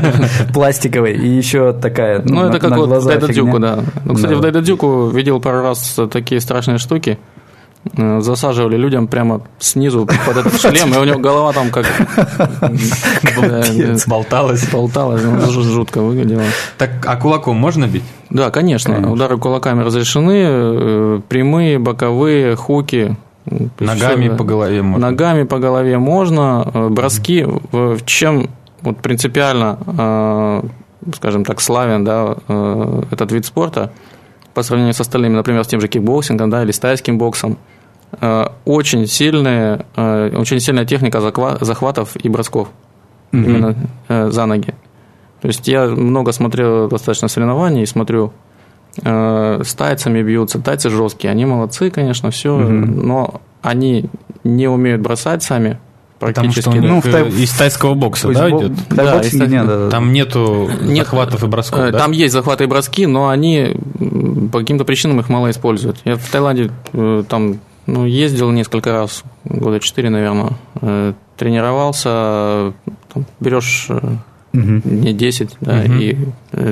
пластиковый и еще такая. Ну это как вот Дайдадзюку, да. Ну, кстати, в Дайдадзюку видел пару раз такие страшные штуки. Э, засаживали людям прямо снизу под этот шлем, и у него голова там как болталась. Болталась, ну, жутко выглядело. Так, а кулаком можно бить? Да, конечно. Удары кулаками разрешены, э, прямые, боковые, хуки. Ногами по голове можно. Ногами по голове можно. Э, броски, в чем вот принципиально, скажем так, славен да, этот вид спорта – по сравнению с остальными, например, с тем же кикбоксингом да, или с тайским боксом, э, очень сильная, э, очень сильная техника захватов и бросков mm-hmm. именно э, за ноги. То есть я много смотрел достаточно соревнований, смотрю, с тайцами бьются, тайцы жесткие, они молодцы, конечно, все, mm-hmm. но они не умеют бросать сами. Потому что ну, в тай... из тайского бокса, да, бо... идет? Да, из... нет, да, Там нету нет, захватов и бросков, э, Там да? есть захваты и броски, но они по каким-то причинам их мало используют. Я в Таиланде э, там ну, ездил несколько раз, года четыре, наверное, э, тренировался, там, берешь угу. не 10, да, угу. и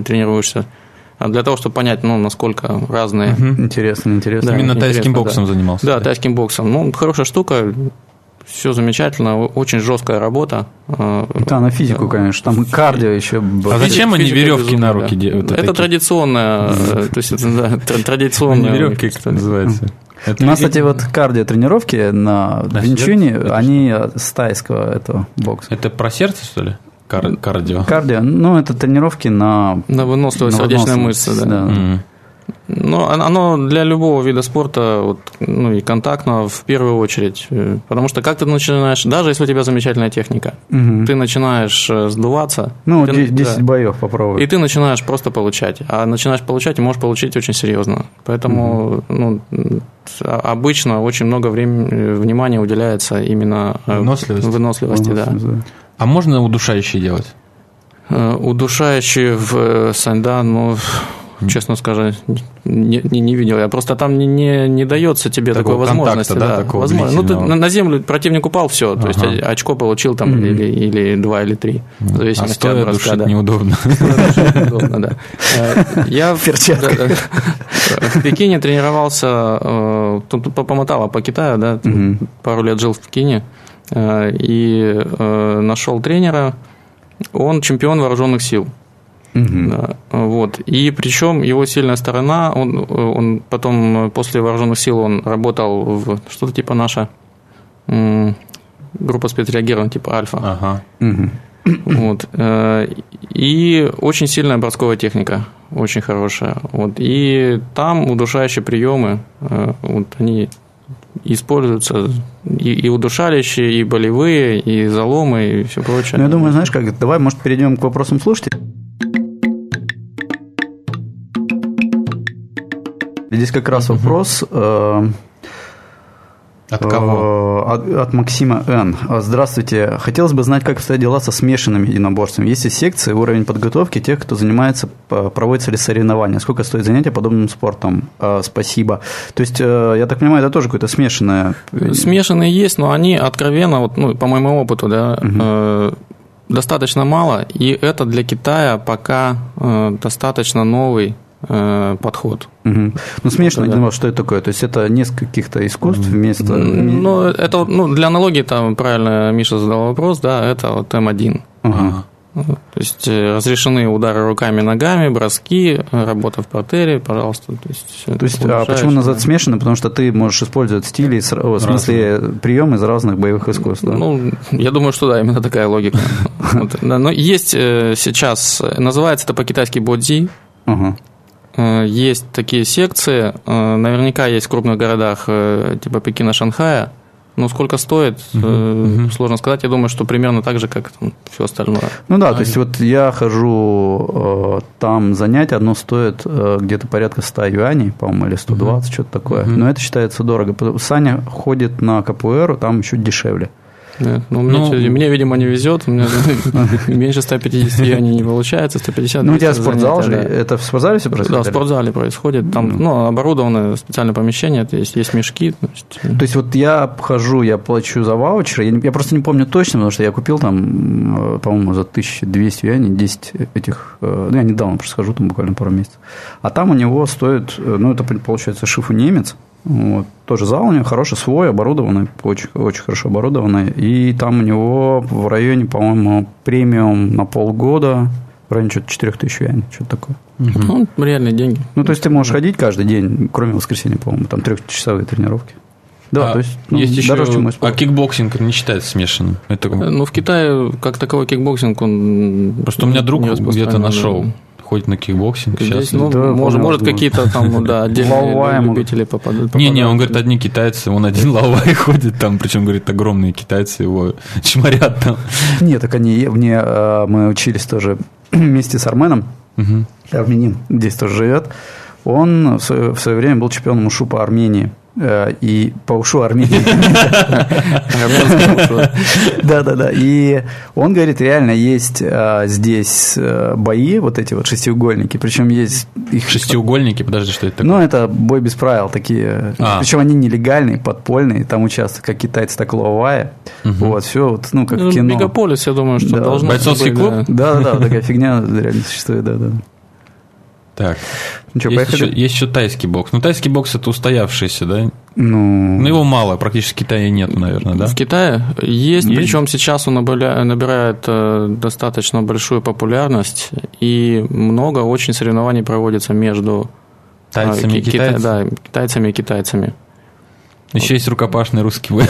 тренируешься. а для того, чтобы понять, ну, насколько разные. Угу. Интересно, интересно. Да, Именно тайским боксом да. занимался. Да, тайским боксом. Ну, хорошая штука, все замечательно, очень жесткая работа. Да, на физику, конечно, там кардио еще. Было. А зачем они веревки на руки делают? Это традиционная, то есть это традиционная веревки, как это называется. Это У нас, кстати, вот кардио-тренировки на да, Винчуне, они с тайского этого бокса. Это про сердце, что ли? Кар- кардио. Кардио. Ну, это тренировки на... На выносливость сердечной мышцы, да. Ну, оно для любого вида спорта, вот, ну и контактного в первую очередь. Э, потому что как ты начинаешь, даже если у тебя замечательная техника, угу. ты начинаешь э, сдуваться. Ну, ты, 10 да, боев попробуй. И ты начинаешь просто получать. А начинаешь получать и можешь получить очень серьезно. Поэтому угу. ну, обычно очень много времени, э, внимания уделяется именно выносливости, выносливости, выносливости да. А можно удушающие делать? Удушающие в да, ну честно скажу, не, не, не видел. Я просто там не, не, не дается тебе Такого такой возможности. Да, да, такого возможно. Ну, ты на, землю противник упал, все. Ага. То есть очко получил там mm-hmm. или, или два, или три. В зависимости а от броска. Да. неудобно. неудобно, да. Э, я в Пекине тренировался, э, тут помотало по Китаю, да, пару лет жил в Пекине э, и нашел тренера. Он чемпион вооруженных сил. Угу. Да, вот. И причем его сильная сторона, он, он потом после вооруженных сил он работал в что-то типа наша группа спецреагирования типа Альфа. Ага. Угу. Вот. Э, и очень сильная бросковая техника, очень хорошая. Вот. И там удушающие приемы, э, вот они используются и, и удушалищие, и болевые, и заломы, и все прочее. Ну, я думаю, знаешь как, давай, может, перейдем к вопросам слушателей. Здесь как раз вопрос. Э, от кого? Э, от, от Максима Н. Здравствуйте. Хотелось бы знать, как обстоят дела со смешанными единоборствами. Есть ли секции, уровень подготовки тех, кто занимается, проводятся ли соревнования? Сколько стоит занятие подобным спортом? Э, спасибо. То есть, я так понимаю, это тоже какое-то смешанное... Смешанные есть, но они откровенно, вот, ну, по моему опыту, да, угу. достаточно мало. И это для Китая пока достаточно новый Э, подход. Угу. Ну, смешно, да. думал, что это такое? То есть, это несколько каких-то искусств вместо... Ну, это, ну, для аналогии, там, правильно Миша задал вопрос, да, это вот М1. Ага. То есть э, разрешены удары руками, ногами, броски, работа в портере, пожалуйста. То есть, то есть а почему назад смешано? Потому что ты можешь использовать стили, в смысле приемы из разных боевых искусств. Да? Ну, я думаю, что да, именно такая логика. Но есть э, сейчас, называется это по-китайски бодзи. Э, есть такие секции, э, наверняка есть в крупных городах э, типа Пекина, Шанхая, но сколько стоит, uh-huh, сложно сказать. Я думаю, что примерно так же, как там, все остальное. Ну да, а то есть вот я хожу, там занятие одно стоит где-то порядка 100 юаней, по-моему, или 120, uh-huh. что-то такое. Uh-huh. Но это считается дорого. Саня ходит на КПР, там еще дешевле. Нет, ну, мне, ну, мне, видимо, не везет. У меня меньше 150 юаней не получается, 150 Ну, у тебя спортзал же, это в спортзале все происходит? Да, в спортзале происходит. Там, ну, оборудованное специальное помещение, то есть есть мешки. То есть, вот я хожу, я плачу за ваучер, я, просто не помню точно, потому что я купил там, э, по-моему, за 1200 юаней 10 этих, э, ну, я недавно просто схожу, там буквально пару месяцев. А там у него стоит, э, ну, это получается шифу немец, вот. Тоже зал у него хороший, свой, оборудованный, очень, очень хорошо оборудованный. И там у него в районе, по-моему, премиум на полгода, в районе что-то 4 тысяч юаней, что-то такое. Угу. Ну, реальные деньги. Ну, то есть, ты можешь ходить каждый день, кроме воскресенья, по-моему, там трехчасовые тренировки. Да, а, то есть, ну, есть еще, дороже, чем А кикбоксинг не считается смешанным? Это... Ну, в Китае, как таковой кикбоксинг, он... Просто у меня друг где-то нашел ходит на кикбоксинг. Здесь, сейчас. Ну, да, может, может какие-то там, да, отдельные любители попадают. Не-не, он говорит, одни китайцы, он один лаовай ходит там, причем, говорит, огромные китайцы его чморят там. Нет, так они, мне, э, мы учились тоже вместе с Арменом, угу. армянин здесь тоже живет, он в свое, в свое время был чемпионом ушу по Армении. Э, и по ушу Армении. Да, да, да. И он говорит, реально есть э, здесь э, бои, вот эти вот шестиугольники, причем есть их... Шестиугольники, подожди, что это такое? Ну, это бой без правил такие. А. Причем они нелегальные, подпольные, там участвуют как китайцы, так и лавая. Вот, все, вот, ну, как ну, кино. Мегаполис, я думаю, что должно Бойцовский клуб? Да, да, да, такая фигня реально существует, да, да. Так. Ну, что, есть, еще, есть еще тайский бокс. Ну, тайский бокс это устоявшийся, да? Ну, ну его мало, практически в Китае нет, наверное, да? В Китае есть, есть? причем сейчас он набирает э, достаточно большую популярность, и много очень соревнований проводится между э, тайцами, и китайцами. Да, китайцами и китайцами. Еще есть рукопашный русский бой.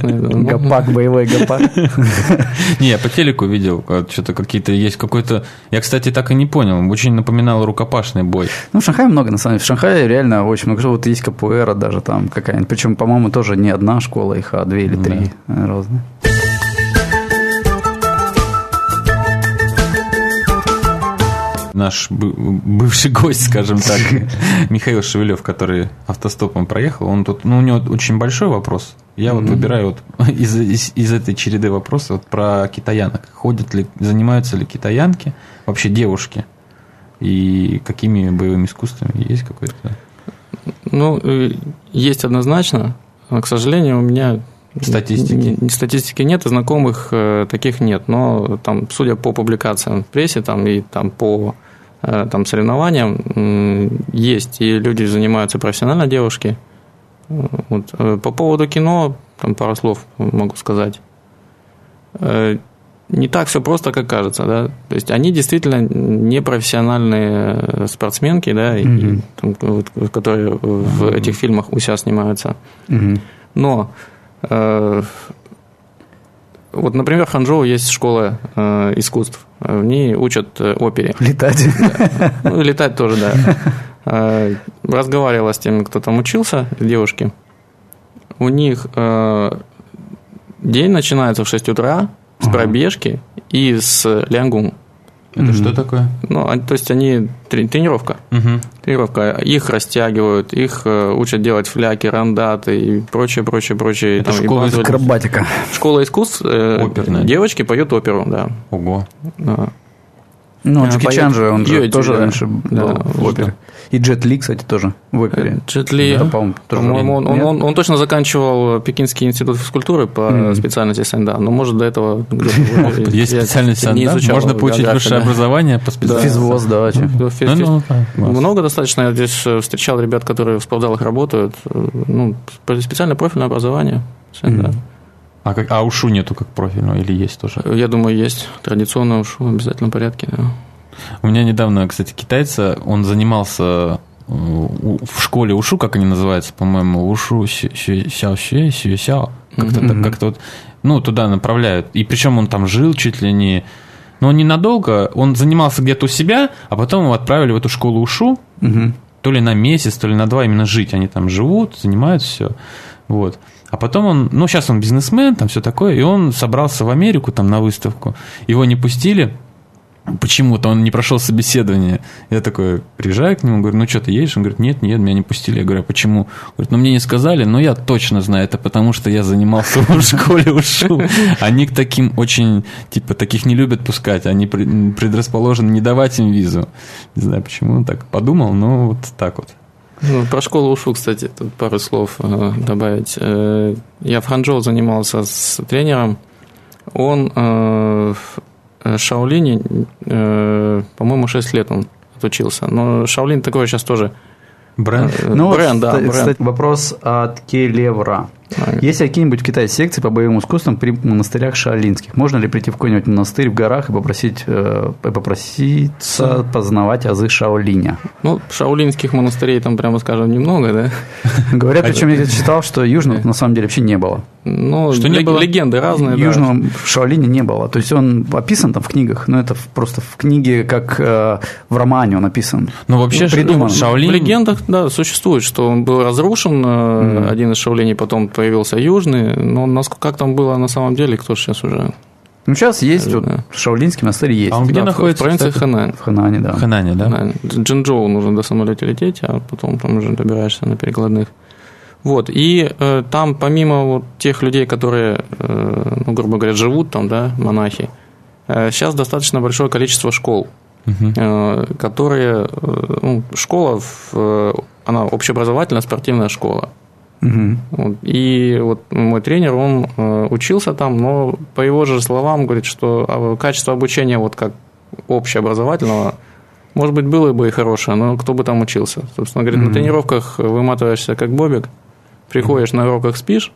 Гопак, боевой гопак. Не, я по телеку видел, что-то какие-то есть какой-то... Я, кстати, так и не понял. Очень напоминал рукопашный бой. Ну, в Шанхае много, на самом деле. В Шанхае реально очень много. Вот есть капуэра даже там какая-нибудь. Причем, по-моему, тоже не одна школа их, а две или три разные. Наш бывший гость, скажем так, Михаил Шевелев, который автостопом проехал, он тут, ну, у него очень большой вопрос. Я вот выбираю вот из, из, из этой череды вопросов вот про китаянок. Ходят ли, занимаются ли китаянки, вообще девушки, и какими боевыми искусствами есть какой-то? Ну, э, есть однозначно. К сожалению, у меня Статистики? Статистики нет, и знакомых э, таких нет. Но там, судя по публикациям в прессе там, и там, по там соревнования есть, и люди занимаются профессионально, девушки. Вот. Э, по поводу кино, там пару слов могу сказать. Э, не так все просто, как кажется, да. То есть они действительно не профессиональные спортсменки, да, mm-hmm. и, там, которые в этих фильмах у себя снимаются. Mm-hmm. Но вот, например, в Ханчжоу есть школа э, искусств. В ней учат э, опере. Летать. Да. Ну, летать тоже, да. Э, разговаривала с теми, кто там учился, девушки. У них э, день начинается в 6 утра с пробежки и с лянгун. Это mm-hmm. что такое? Ну, то есть они тренировка. Mm-hmm. Тренировка. Их растягивают, их э, учат делать фляки, рандаты и прочее, прочее, прочее. Это там, школа из акробатика. Школа искусств. Оперная. Девочки поют оперу, да. Ого. Да. Ну, а, Джеки Чан же, он же тоже да. раньше был да, в опере. И Джет Ли, кстати, тоже в опере. Джет Ли, да, по-моему, тоже по-моему, он, он, он, он точно заканчивал Пекинский институт физкультуры по mm. специальности Сэнда, но может до этого... Есть специальность Сэнда? Можно получить высшее образование по специальности? Физвоз, да. Ну, ну, много достаточно. Я здесь э, встречал ребят, которые в спортзалах работают. Э, ну, специальное профильное образование. А, как, а ушу нету как профильного или есть тоже? Я думаю, есть. Традиционно ушу в обязательном порядке. Да. У меня недавно, кстати, китайца, он занимался э, в школе ушу, как они называются, по-моему, ушу сяо сюэ, сюэ сяо. Как-то mm-hmm. как-то вот, ну, туда направляют. И причем он там жил чуть ли не... Но ненадолго, он занимался где-то у себя, а потом его отправили в эту школу ушу, mm-hmm. то ли на месяц, то ли на два именно жить. Они там живут, занимаются все. Вот. А потом он, ну, сейчас он бизнесмен, там все такое, и он собрался в Америку там на выставку. Его не пустили, почему-то он не прошел собеседование. Я такой приезжаю к нему, говорю, ну что, ты едешь? Он говорит, нет, нет, меня не пустили. Я говорю, а почему? Говорит, ну мне не сказали, но я точно знаю, это потому что я занимался в школе УШУ. Они к таким очень, типа, таких не любят пускать, они предрасположены не давать им визу. Не знаю, почему он так подумал, но вот так вот. Ну, про школу ушу, кстати, тут пару слов э, добавить. Э, я в Ханчжоу занимался с тренером. Он э, в Шаолине, э, по-моему, 6 лет он отучился. Но Шаолин такой сейчас тоже Бренд? Ну, бренд, да. Бренд. Кстати, вопрос от Келевра. Есть какие-нибудь китайские секции по боевым искусствам при монастырях шаолинских? Можно ли прийти в какой-нибудь монастырь в горах и попросить, э, попроситься познавать азы Шаолиня? Ну, шаолинских монастырей там, прямо скажем, немного, да? Говорят, причем я читал, что южного на самом деле вообще не было. Ну, что не было? легенды разные. Южного да. Шаолиня не было. То есть он описан там в книгах, но это просто в книге, как э, в романе он описан. Ну, вообще ну, придуман. Шаолинь... В легендах, да, существует, что он был разрушен, mm. один из Шаолиней потом появился Южный, но насколько как там было на самом деле, кто сейчас уже ну, сейчас есть, вот, да. Шаолинский монастырь есть. А он где да, находится? В провинции Хэнань. В Хэнане, да. В Хэнане, да? Хэнань. Джинчжоу нужно до самолета лететь, а потом там уже добираешься на перекладных. Вот, и э, там помимо вот тех людей, которые, э, ну, грубо говоря, живут там, да, монахи, э, сейчас достаточно большое количество школ, угу. э, которые, э, ну, школа, в, э, она общеобразовательная спортивная школа. Угу. И вот мой тренер, он э, учился там, но по его же словам говорит, что а, качество обучения вот как общеобразовательного может быть, было бы и хорошее, но кто бы там учился? Собственно, говорит, mm-hmm. на тренировках выматываешься как бобик, приходишь на уроках спишь,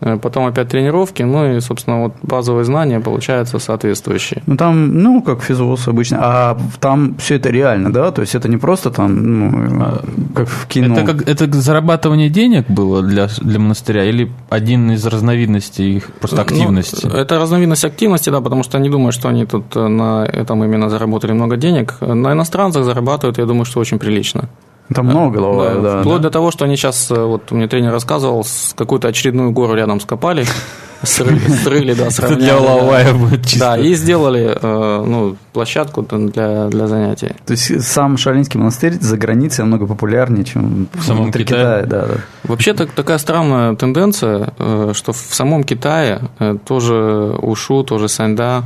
потом опять тренировки, ну и, собственно, вот базовые знания получаются соответствующие. Ну там, ну, как физвоз обычно, а там все это реально, да? То есть это не просто там, ну, а, как в кино. Это, как, это зарабатывание денег было для, для монастыря или один из разновидностей их просто ну, активности? Ну, это разновидность активности, да, потому что не думаю, что они тут э, на этом именно заработали много денег. На иностранцах зарабатывают, я думаю, что очень прилично. Там много головая, да. да Вплоть да. до того, что они сейчас, э, вот мне тренер рассказывал, какую-то очередную гору рядом скопали, срыли, да, сравняли. Для лавая будет чисто. Да, и сделали э, ну, площадку для, для занятий. То есть сам Шалинский монастырь за границей намного популярнее, чем в самом Китае. Да. Вообще так, такая странная тенденция, э, что в самом Китае тоже ушу, тоже саньда,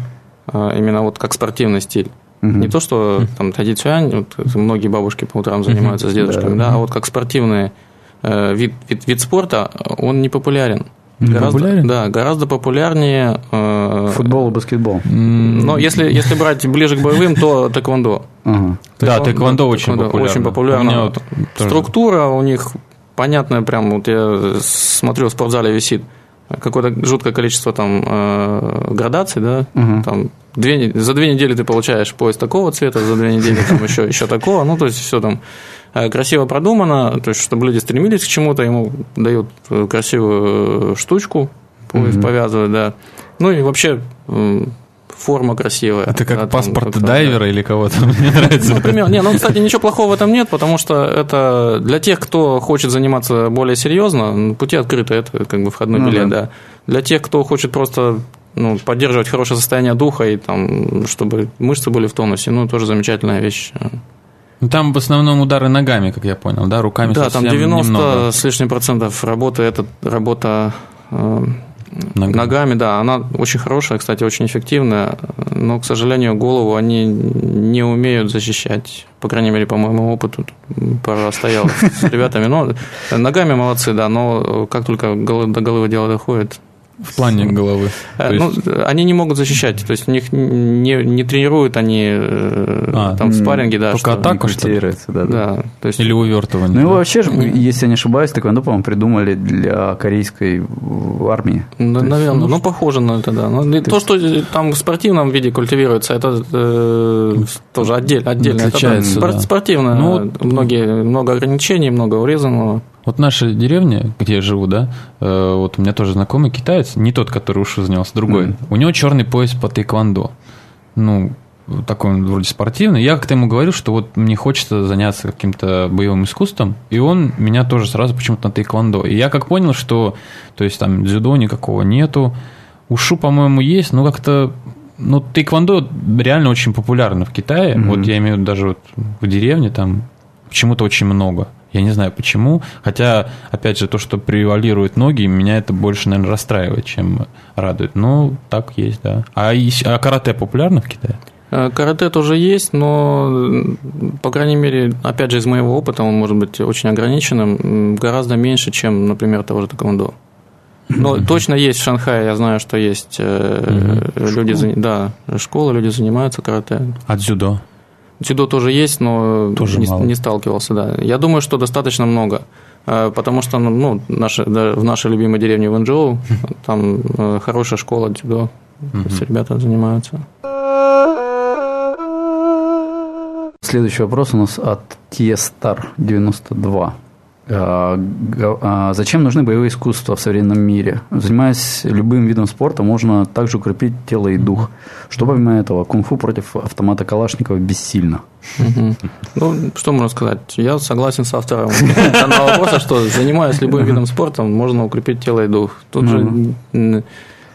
именно вот как спортивный стиль. Угу. Не то, что там традиционно, вот, многие бабушки по утрам занимаются с дедушками, да, да а вот как спортивный э, вид, вид, вид спорта, он не популярен. Гораздо, популярен? Да, гораздо популярнее... Э, Футбол и баскетбол. Но если, если брать ближе к боевым, то тэквондо. Ага. Да, тэквондо очень популярно. Очень популярно. Вот Структура у них понятная, прям вот я смотрю, в спортзале висит какое-то жуткое количество там э, градаций, да, угу. там две, за две недели ты получаешь поезд такого цвета, за две недели там еще, еще такого, ну, то есть все там э, красиво продумано, то есть чтобы люди стремились к чему-то, ему дают э, красивую штучку, поезд угу. повязывают, да. Ну и вообще форма красивая. Это как да, паспорт там, дайвера да. или кого-то, мне нравится. Ну, например, не, ну, кстати, ничего плохого в этом нет, потому что это для тех, кто хочет заниматься более серьезно, пути открыты, это как бы входной ну, билет, да. да. Для тех, кто хочет просто ну, поддерживать хорошее состояние духа и там, чтобы мышцы были в тонусе, ну, тоже замечательная вещь. Ну, там в основном удары ногами, как я понял, да, руками Да, там 90 немного. с лишним процентов работы, это работа э, Ногами. Ногами, да. Она очень хорошая, кстати, очень эффективная, но, к сожалению, голову они не умеют защищать. По крайней мере, по моему опыту, пора стоял с ребятами. Но ногами молодцы, да, но как только до головы дело доходит, в плане головы. Э, ну, они не могут защищать, то есть у них не, не тренируют они э, а, там в спарринге, да. Только атаку, что ли? Да, да. То есть... Или увертывание. Ну, да. вообще, если я не ошибаюсь, тэквондо, по-моему, придумали для корейской армии. Да, наверное, есть, ну, ну, похоже на это, да. Но то, что там в спортивном виде культивируется, это э, тоже отдель, отдельно. Отличается, это, да. Спортивно. Ну, многие, много ограничений, много урезанного. Вот наша деревня, где я живу, да, э, вот у меня тоже знакомый китаец, не тот, который ушу занялся, другой. Mm-hmm. У него черный пояс по тайквандо. Ну, такой он вроде спортивный. Я как-то ему говорю, что вот мне хочется заняться каким-то боевым искусством, и он меня тоже сразу почему-то на тайквандо. И я как понял, что, то есть там дзюдо никакого нету, ушу, по-моему, есть, но как-то ну, тайквандо реально очень популярно в Китае. Mm-hmm. Вот я имею в виду даже вот в деревне там почему-то очень много. Я не знаю почему. Хотя, опять же, то, что превалируют ноги, меня это больше, наверное, расстраивает, чем радует. Ну, так есть, да. А, а карате популярно в Китае? Э, карате тоже есть, но, по крайней мере, опять же, из моего опыта, он может быть очень ограниченным, гораздо меньше, чем, например, того же тэквондо. Но mm-hmm. точно есть в Шанхае, я знаю, что есть mm-hmm. люди, Школа? да, школы, люди занимаются карате. А дзюдо? Дзюдо тоже есть, но тоже не, не сталкивался, да. Я думаю, что достаточно много. Э, потому что ну, ну наши, да, в нашей любимой деревне Вэнчжоу там э, хорошая школа дзюдо, есть ребята занимаются. Следующий вопрос у нас от Тестар 92. А, а зачем нужны боевые искусства в современном мире? Занимаясь любым видом спорта, можно также укрепить тело и дух. Что помимо этого, кунг-фу против автомата Калашникова бессильно. Ну, что можно сказать? Я согласен с автором данного вопроса, что занимаясь любым видом спорта, можно укрепить тело и дух. Тут же э,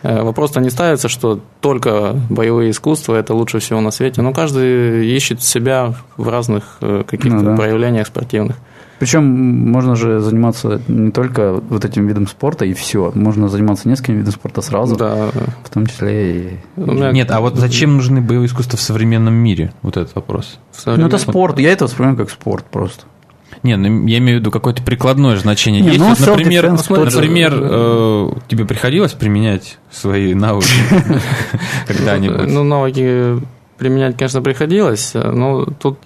Вопрос-то не ставится, что только боевые искусства это лучше всего на свете, но каждый ищет себя в разных э, каких-то ну, да. проявлениях спортивных. Причем можно же заниматься не только вот этим видом спорта и все. Можно заниматься несколькими видами спорта сразу. Да. В том числе и... Нет, а вот зачем нужны боевые искусства в современном мире? Вот этот вопрос. Ну, это спорт. Я это воспринимаю как спорт просто. Не, ну я имею в виду какое-то прикладное значение. Не, Есть, ну, вот, например, например э, тебе приходилось применять свои навыки когда-нибудь? Ну, навыки применять, конечно, приходилось, но тут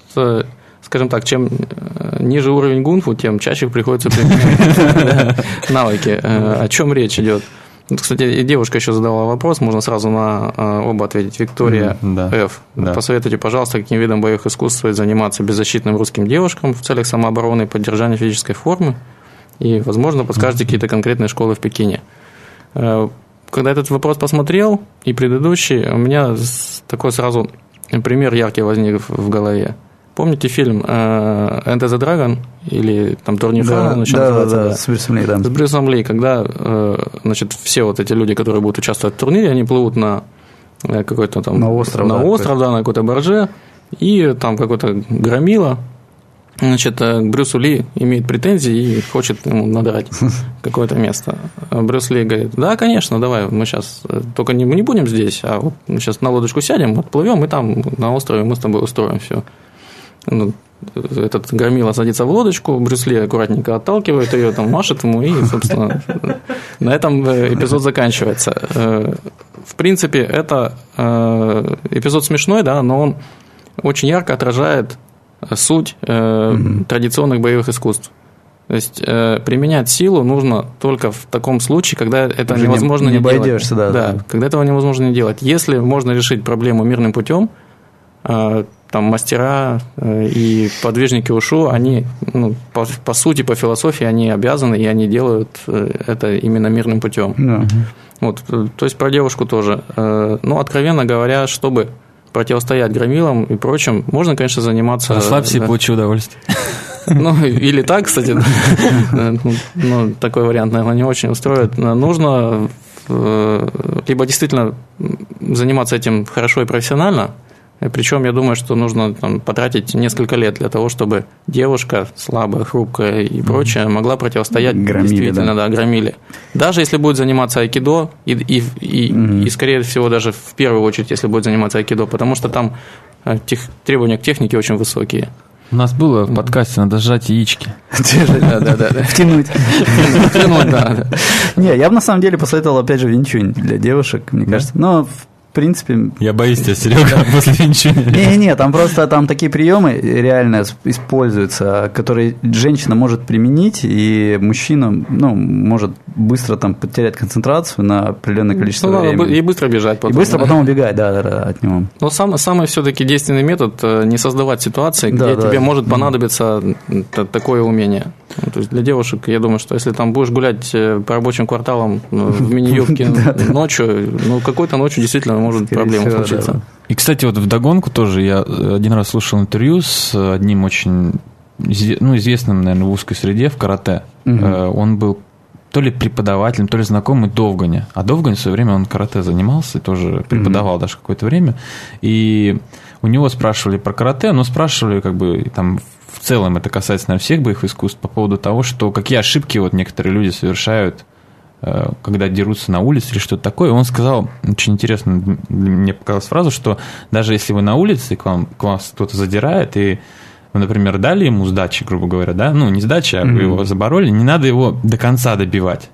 скажем так, чем ниже уровень гунфу, тем чаще приходится применять навыки. О чем речь идет? Кстати, девушка еще задала вопрос, можно сразу на оба ответить. Виктория да. Ф. Да. Посоветуйте, пожалуйста, каким видом боевых искусств стоит заниматься беззащитным русским девушкам в целях самообороны и поддержания физической формы? И, возможно, подскажете какие-то конкретные школы в Пекине. Э, когда этот вопрос посмотрел, и предыдущий, у меня такой сразу пример яркий возник в голове. Помните фильм э, Enter the Dragon или там Турнир да, да, да, да, с Брюсом Ли, да. С Брюсом Ли, когда э, значит, все вот эти люди, которые будут участвовать в турнире, они плывут на какой-то там... На остров, На да, остров, да, на какой-то барже, и там какой-то громила Значит, к Брюсу Ли имеет претензии и хочет ему надрать какое-то место. Брюс Ли говорит, да, конечно, давай, мы сейчас, э, только не, мы не будем здесь, а вот мы сейчас на лодочку сядем, отплывем, и там на острове мы с тобой устроим все. Ну, этот громила садится в лодочку, Брюс Ли аккуратненько отталкивает ее, там машет ему, и, собственно, на этом э, эпизод заканчивается. Э, в принципе, это эпизод смешной, да, но он очень ярко отражает суть э, традиционных боевых искусств. То есть э, применять силу нужно только в таком случае, когда это Уже невозможно не, не, не делать. Да, да, да, когда этого невозможно не делать. Если можно решить проблему мирным путем, э, там мастера э, и подвижники ушу, они, ну, по, по сути, по философии, они обязаны, и они делают э, это именно мирным путем. Да. Вот, э, то есть про девушку тоже. Ну, откровенно говоря, чтобы противостоять громилам и прочим, можно, конечно, заниматься... Расслабься да. и получи удовольствие. Ну, или так, кстати, ну, такой вариант, наверное, не очень устроит. Нужно либо действительно заниматься этим хорошо и профессионально, причем я думаю, что нужно там, потратить несколько лет для того, чтобы девушка слабая, хрупкая и прочее могла противостоять громиле, действительно, да. да, громиле. Даже если будет заниматься айкидо, и, и, и, mm и, скорее всего, даже в первую очередь, если будет заниматься айкидо, потому что там э, тех, требования к технике очень высокие. У нас было в подкасте, надо сжать яички. Да, да, да. Втянуть. Втянуть, да. Не, я бы на самом деле посоветовал, опять же, винчунь для девушек, мне кажется. Но в принципе... Я боюсь тебя, Серега, после венчания. Не-не, там просто там такие приемы реально используются, которые женщина может применить, и мужчина ну, может быстро там потерять концентрацию на определенное количество ну, времени. И быстро бежать потом. И быстро потом убегать, да, да, да, от него. Но сам, самый все-таки действенный метод э, не создавать ситуации, где да, тебе может понадобиться такое умение. Ну, то есть для девушек, я думаю, что если там будешь гулять э, по рабочим кварталам э, в мини-юбке ночью, ну, какой-то ночью действительно может проблема случиться. И, кстати, вот в догонку тоже я один раз слушал интервью с одним очень ну, известным, наверное, в узкой среде в карате. Он был то ли преподавателем, то ли знакомый Довгане. А Довгань в свое время он карате занимался, тоже преподавал mm-hmm. даже какое-то время. И у него спрашивали про карате, но спрашивали как бы там в целом это касается, наверное, всех боевых искусств по поводу того, что какие ошибки вот некоторые люди совершают, э, когда дерутся на улице или что-то такое. Он сказал, очень интересно, мне показалась фраза, что даже если вы на улице, к вам, к вам кто-то задирает, и вы, например, дали ему сдачи, грубо говоря, да, ну, не сдачи, а mm-hmm. вы его забороли, не надо его до конца добивать.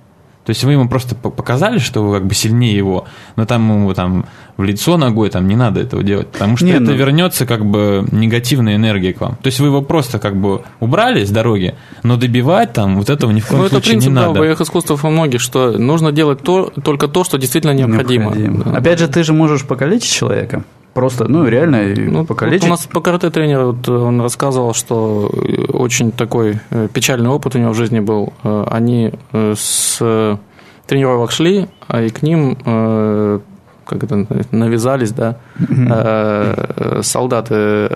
То есть вы ему просто показали, что вы как бы сильнее его, но там ему там в лицо ногой там не надо этого делать, потому что не, это ну... вернется как бы негативная энергия к вам. То есть вы его просто как бы убрали с дороги, но добивать там вот этого ни в коем ну, случае это принцип, не надо. Да, боевых искусств во многих, что нужно делать то, только то, что действительно необходимо. необходимо. Опять же, ты же можешь покалечить человека. Просто, ну, реально ну, покалечить. Вот у нас по карате тренер, вот, он рассказывал, что очень такой э, печальный опыт у него в жизни был. Э, они э, с тренировок шли, а и к ним как это навязались, да, солдаты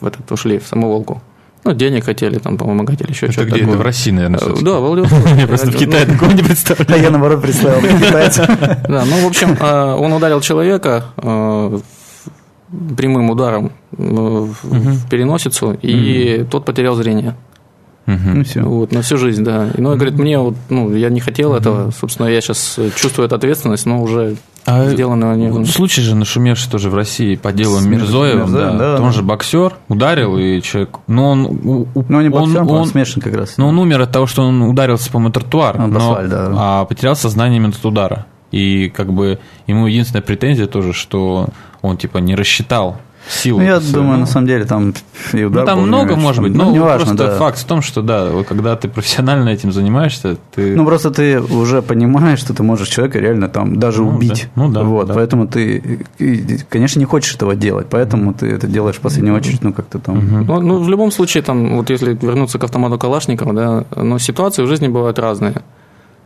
в этот ушли в самоволку. Ну, денег хотели там помогать или еще что-то. Это где? Это в России, наверное, Да, в Владивостоке. Я просто в Китае такого не представляю. А я, наоборот, представил. Да, ну, в общем, э, он ударил человека э, прямым ударом э, в переносицу, и тот потерял зрение. Угу. Ну, все. Вот, на всю жизнь, да. И, ну, говорит, мне вот, ну, я не хотел угу. этого, собственно, я сейчас чувствую эту ответственность, но уже а сделано не... Вот случай же нашумевший тоже в России по делу Мирзоева, да, да, он же боксер, ударил, и человек... Ну, он... Ну, не боксер, он, он смешан как раз. Но он умер от того, что он ударился, по-моему, тротуар, а, но, асфальт, да. а потерял сознание именно от удара. И как бы ему единственная претензия тоже, что он типа не рассчитал силу. Ну, я думаю, на самом деле там и удар Ну, там много, может быть, но ну, не важно, просто да. факт в том, что, да, когда ты профессионально этим занимаешься, ты... Ну, просто ты уже понимаешь, что ты можешь человека реально там даже ну, убить. Да. Ну, да. Вот, да. поэтому ты, конечно, не хочешь этого делать, поэтому ты это делаешь в последнюю очередь, ну, как-то там... Угу. Ну, ну, в любом случае, там, вот если вернуться к автомату Калашникова, да, но ситуации в жизни бывают разные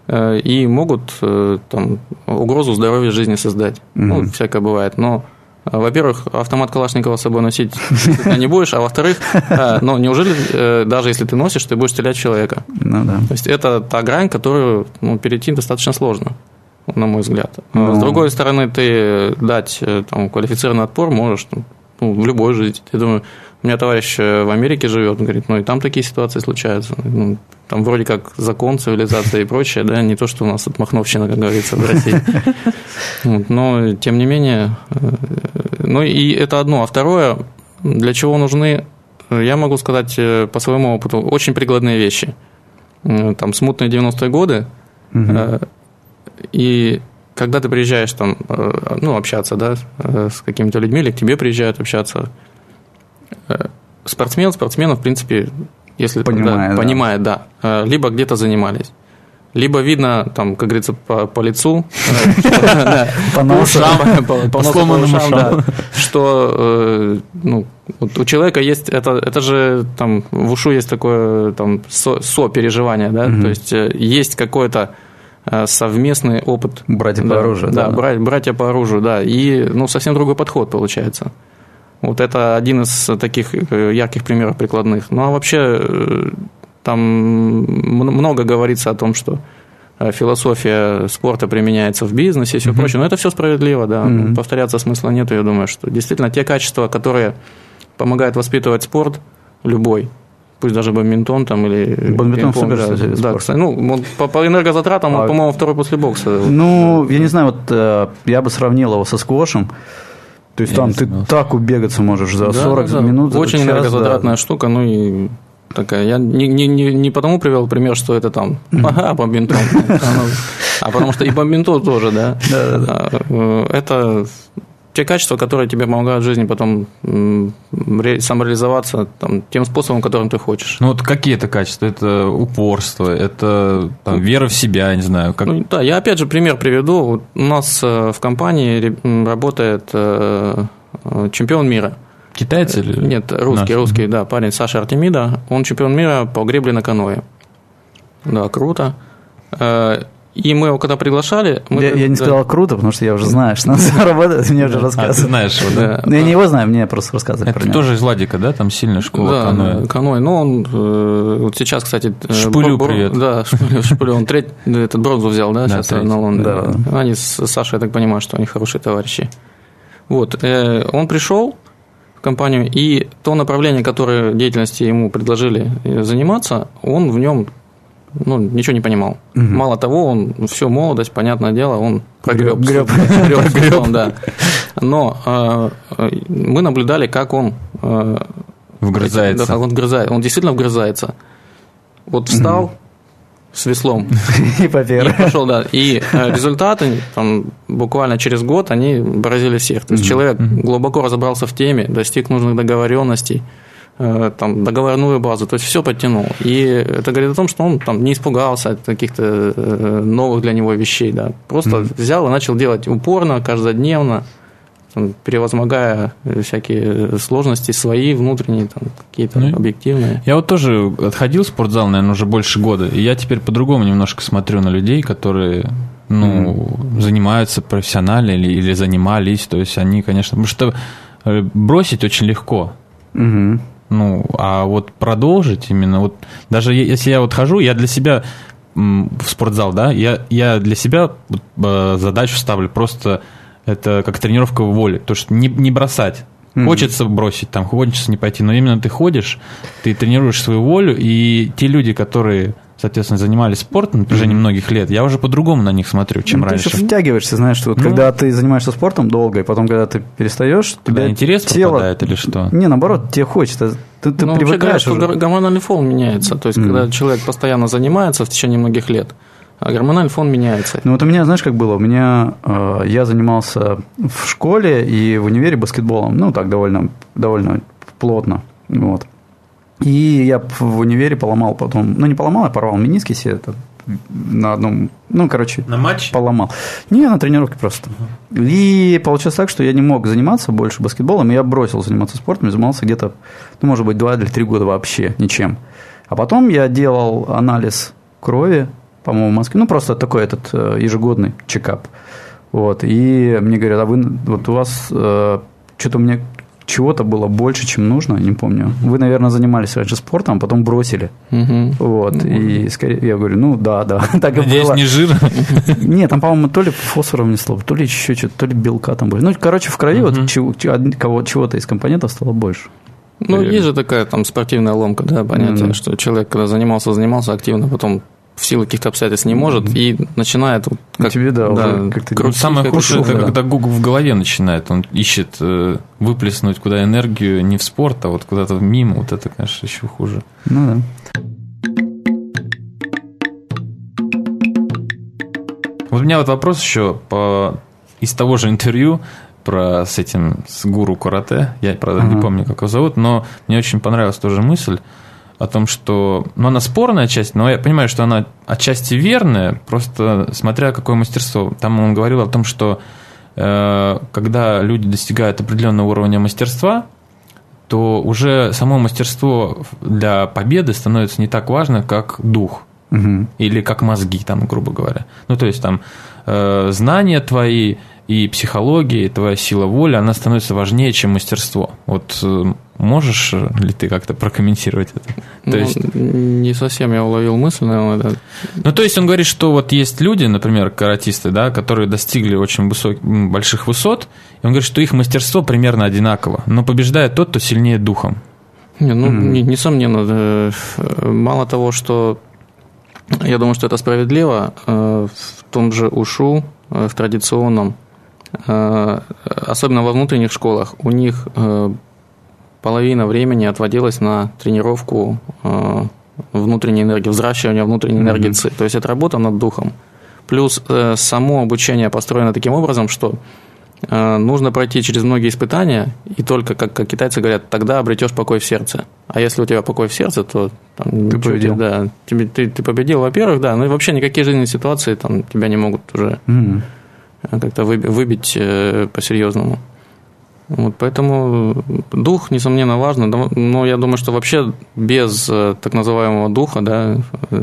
э, и могут э, там, угрозу здоровья жизни создать. Угу. Ну, всякое бывает. Но во-первых, автомат Калашникова с собой носить не будешь, а во-вторых, э, ну, неужели э, даже если ты носишь, ты будешь стрелять человека? Ну, да. То есть это та грань, которую ну, перейти достаточно сложно, на мой взгляд. Ну. С другой стороны, ты дать э, там, квалифицированный отпор можешь ну, в любой жизни. Я думаю, у меня товарищ в Америке живет, он говорит, ну и там такие ситуации случаются. Ну, там вроде как закон, цивилизация и прочее, да, не то, что у нас отмахновщина, как говорится, в России. Но, тем не менее, э, ну и это одно. А второе, для чего нужны, я могу сказать э, по своему опыту, очень прикладные вещи. Там смутные 90-е годы, угу. и когда ты приезжаешь там, ну, общаться, да, с какими-то людьми, или к тебе приезжают общаться, спортсмен, спортсмена, в принципе, если понимает, да, да. понимает, да, э, либо где-то занимались. Либо видно, там, как говорится, по, по лицу, по ушам, по сломанным ушам, что э, ну, у человека есть, это, это же там в ушу есть такое там со-переживание, да, то есть э, есть какой-то совместный опыт. Братья по оружию, да. Да, братья по оружию, да, и ну, совсем другой подход получается. Вот это один из таких э, ярких примеров прикладных. Ну а вообще э, там много говорится о том, что э, философия спорта применяется в бизнесе и все mm-hmm. прочее. Но это все справедливо, да. Mm-hmm. Повторяться смысла нет, я думаю, что действительно те качества, которые помогают воспитывать спорт, любой, пусть даже бадминтон там или бадминтон супер да, да, кстати, ну он, по, по энергозатратам а, он, по-моему, второй после бокса. Ну, я не знаю, вот я бы сравнил его со сквошем. То есть я там ты так убегаться можешь за да, 40 да, минут. Очень час, энергозатратная да. штука, ну и такая. Я не, не, не, не потому привел пример, что это там, ага, бомбинтон. А потому что и бомбинтон тоже, да. А, э, это те качества, которые тебе помогают в жизни потом самореализоваться там, тем способом, которым ты хочешь. Ну вот какие это качества? Это упорство, это там, вера в себя, не знаю. Как... Ну, да, я опять же пример приведу. У нас э, в компании работает э, чемпион мира. Китаец или? Нет, русский, Наш? русский, да, парень Саша Артемида. Он чемпион мира по гребле на каное. Да, круто. И мы его когда приглашали... Мы, я, я не сказал круто, потому что я уже знаю, что он работает, мне уже рассказывают. А, ты знаешь его, да? Я не его знаю, мне просто рассказывают про него. тоже из Ладика, да? Там сильная школа да, каноэ. каноэ. Ну, он э, вот сейчас, кстати... Э, Шпулю привет. Да, Шпулю. Он треть, этот бронзу взял, да, сейчас на Лондоне. Они с Сашей, я так понимаю, что они хорошие товарищи. Вот. Э, он пришел в компанию, и то направление, которое деятельности ему предложили заниматься, он в нем ну, ничего не понимал. Угу. Мало того, он всю молодость, понятное дело, он прогреб. Греб. Греб, греб. да. Но э, мы наблюдали, как он... Э, вгрызается. Да, он вгрызается. Он действительно вгрызается. Вот встал угу. с веслом. И попер. И пошел, да. И э, результаты там, буквально через год, они поразили всех. То есть угу. человек глубоко разобрался в теме, достиг нужных договоренностей, Э, там, договорную базу, то есть все подтянул. И это говорит о том, что он там не испугался от каких-то э, новых для него вещей, да. Просто mm-hmm. взял и начал делать упорно, каждодневно, там, превозмогая всякие сложности свои, внутренние, там, какие-то ну, объективные. Я вот тоже отходил в спортзал, наверное, уже больше года, и я теперь по-другому немножко смотрю на людей, которые ну, mm-hmm. занимаются профессионально или, или занимались, то есть они, конечно, потому что э, бросить очень легко. Mm-hmm. Ну, а вот продолжить именно, вот даже если я вот хожу, я для себя в спортзал, да, я, я для себя э, задачу ставлю просто это как тренировка воли, то что не, не бросать. Хочется бросить, там, хочется не пойти, но именно ты ходишь, ты тренируешь свою волю, и те люди, которые соответственно, занимались спортом на протяжении mm-hmm. многих лет, я уже по-другому на них смотрю, чем ну, раньше. Ты еще втягиваешься, знаешь, что вот ну, когда ты занимаешься спортом долго, и потом, когда ты перестаешь, тебя интерес тело... пропадает или что? Не, наоборот, тебе хочется. Ты, ты ну, привыкаешь. Говорят, что гормональный фон меняется. То есть, mm-hmm. когда человек постоянно занимается в течение многих лет, А гормональный фон меняется. Ну вот у меня, знаешь, как было? У меня э, я занимался в школе и в универе баскетболом, ну так довольно, довольно плотно, вот. И я в универе поломал потом, ну не поломал, я порвал мениски себе это на одном, ну короче, на матч поломал. Не, на тренировке просто. Uh-huh. И получилось так, что я не мог заниматься больше баскетболом, и я бросил заниматься спортом, занимался где-то, ну может быть, два или три года вообще ничем. А потом я делал анализ крови, по-моему, в Москве. Ну, просто такой этот э, ежегодный чекап. Вот. И мне говорят, а вы, вот у вас э, что-то мне чего-то было больше, чем нужно, не помню. Вы, наверное, занимались раньше спортом, а потом бросили. Угу. Вот. Ну, и скорее, я говорю, ну да, да. так Надеюсь, и было. не жир? Нет, там, по-моему, то ли фосфором не слово, то ли еще что-то, то ли белка там было. Ну, короче, в крови угу. вот чего, чего-то из компонентов стало больше. Ну, есть же такая там спортивная ломка, да, понятие, mm что человек, когда занимался, занимался активно, потом в силу каких-то обстоятельств не может и начинает вот как, Тебе, да, да как то Самое худшее, это да. когда Google в голове начинает, он ищет э, выплеснуть куда энергию не в спорт, а вот куда-то мимо, вот это, конечно, еще хуже. Ну да. Вот у меня вот вопрос еще по из того же интервью про с этим с гуру карате. Я, правда, uh-huh. не помню, как его зовут, но мне очень понравилась тоже мысль о том, что... Ну, она спорная часть, но я понимаю, что она отчасти верная, просто смотря какое мастерство. Там он говорил о том, что э, когда люди достигают определенного уровня мастерства, то уже само мастерство для победы становится не так важно, как дух. Угу. Или как мозги, там, грубо говоря. Ну, то есть там э, знания твои и психология, и твоя сила воли, она становится важнее, чем мастерство. Вот э, можешь ли ты как-то прокомментировать это? То ну, есть... Не совсем я уловил мысль, наверное. Да. Ну, то есть он говорит, что вот есть люди, например, каратисты, да, которые достигли очень высок... больших высот, и он говорит, что их мастерство примерно одинаково, но побеждает тот, кто сильнее духом. Не, ну, mm-hmm. несомненно, э, мало того, что я думаю, что это справедливо, э, в том же УШУ, в традиционном Э, особенно во внутренних школах, у них э, половина времени отводилась на тренировку э, внутренней энергии, взращивание внутренней энергии ЦИ. То есть это работа над духом. Плюс само обучение построено таким образом, что нужно пройти через многие испытания, и только, как, как китайцы говорят, тогда обретешь покой в сердце. А если у тебя покой в сердце, то там, ты победил. Да, тебе, ты, ты победил, во-первых, да, ну и вообще никакие жизненные ситуации там тебя не могут уже mm-hmm как-то выбить э, по-серьезному. Вот, поэтому дух, несомненно, важно, но я думаю, что вообще без э, так называемого духа, да, э,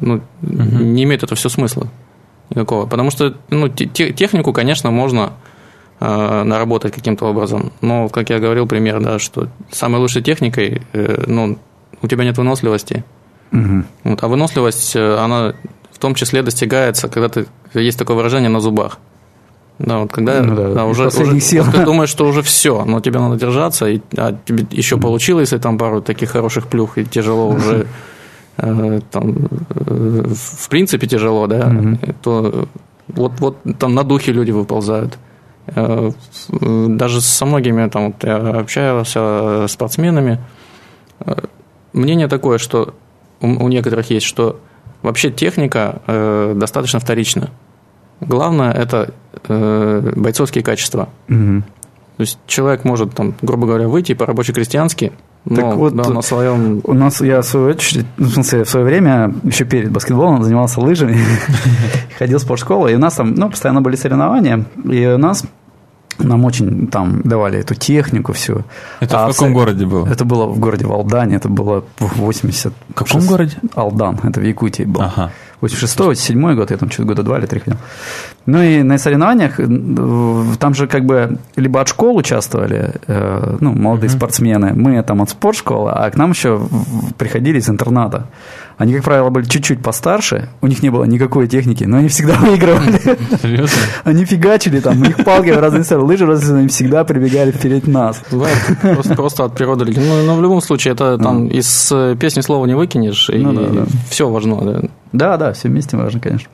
ну, угу. не имеет это все смысла никакого. Потому что ну, технику, конечно, можно наработать каким-то образом, но, как я говорил, пример, да, что самой лучшей техникой, ну, у тебя нет выносливости, угу. вот, а выносливость, она в том числе достигается, когда ты есть такое выражение на зубах. Да, вот когда ну, да, да, уже, уже сил. ты думаешь, что уже все, но тебе надо держаться, и, а тебе еще получилось, и там пару таких хороших плюх, и тяжело уже, э, там, э, в принципе тяжело, да, то вот, вот там на духе люди выползают. Э, даже со многими там вот, я общался с спортсменами, мнение такое, что у, у некоторых есть, что вообще техника э, достаточно вторична. Главное – это э, бойцовские качества. Угу. То есть человек может, там, грубо говоря, выйти по-рабоче-крестьянски, но так вот, да, на своем... У нас, я в свою очередь, ну, в смысле, в свое время, еще перед баскетболом, занимался лыжами, ходил в спортшколу, и у нас там, ну, постоянно были соревнования, и у нас нам очень там давали эту технику, всю. Это а в каком в, городе было? Это было в городе Валдане, это было в 80... В каком 6, городе? Алдан, это в Якутии был. Ага. 86-87 год, я там что-то года два или три ходил. Ну и на соревнованиях, там же как бы либо от школ участвовали, э, ну, молодые mm-hmm. спортсмены, мы там от спортшколы, а к нам еще приходили из интерната. Они, как правило, были чуть-чуть постарше, у них не было никакой техники, но они всегда выигрывали. Серьезно? Они фигачили там, у них палки в разные стороны, лыжи разные они всегда прибегали вперед нас. просто, просто от природы. Ну, но в любом случае, это там из э, песни слова не выкинешь, и ну, да, да. все важно. Да. да, да, все вместе важно, конечно.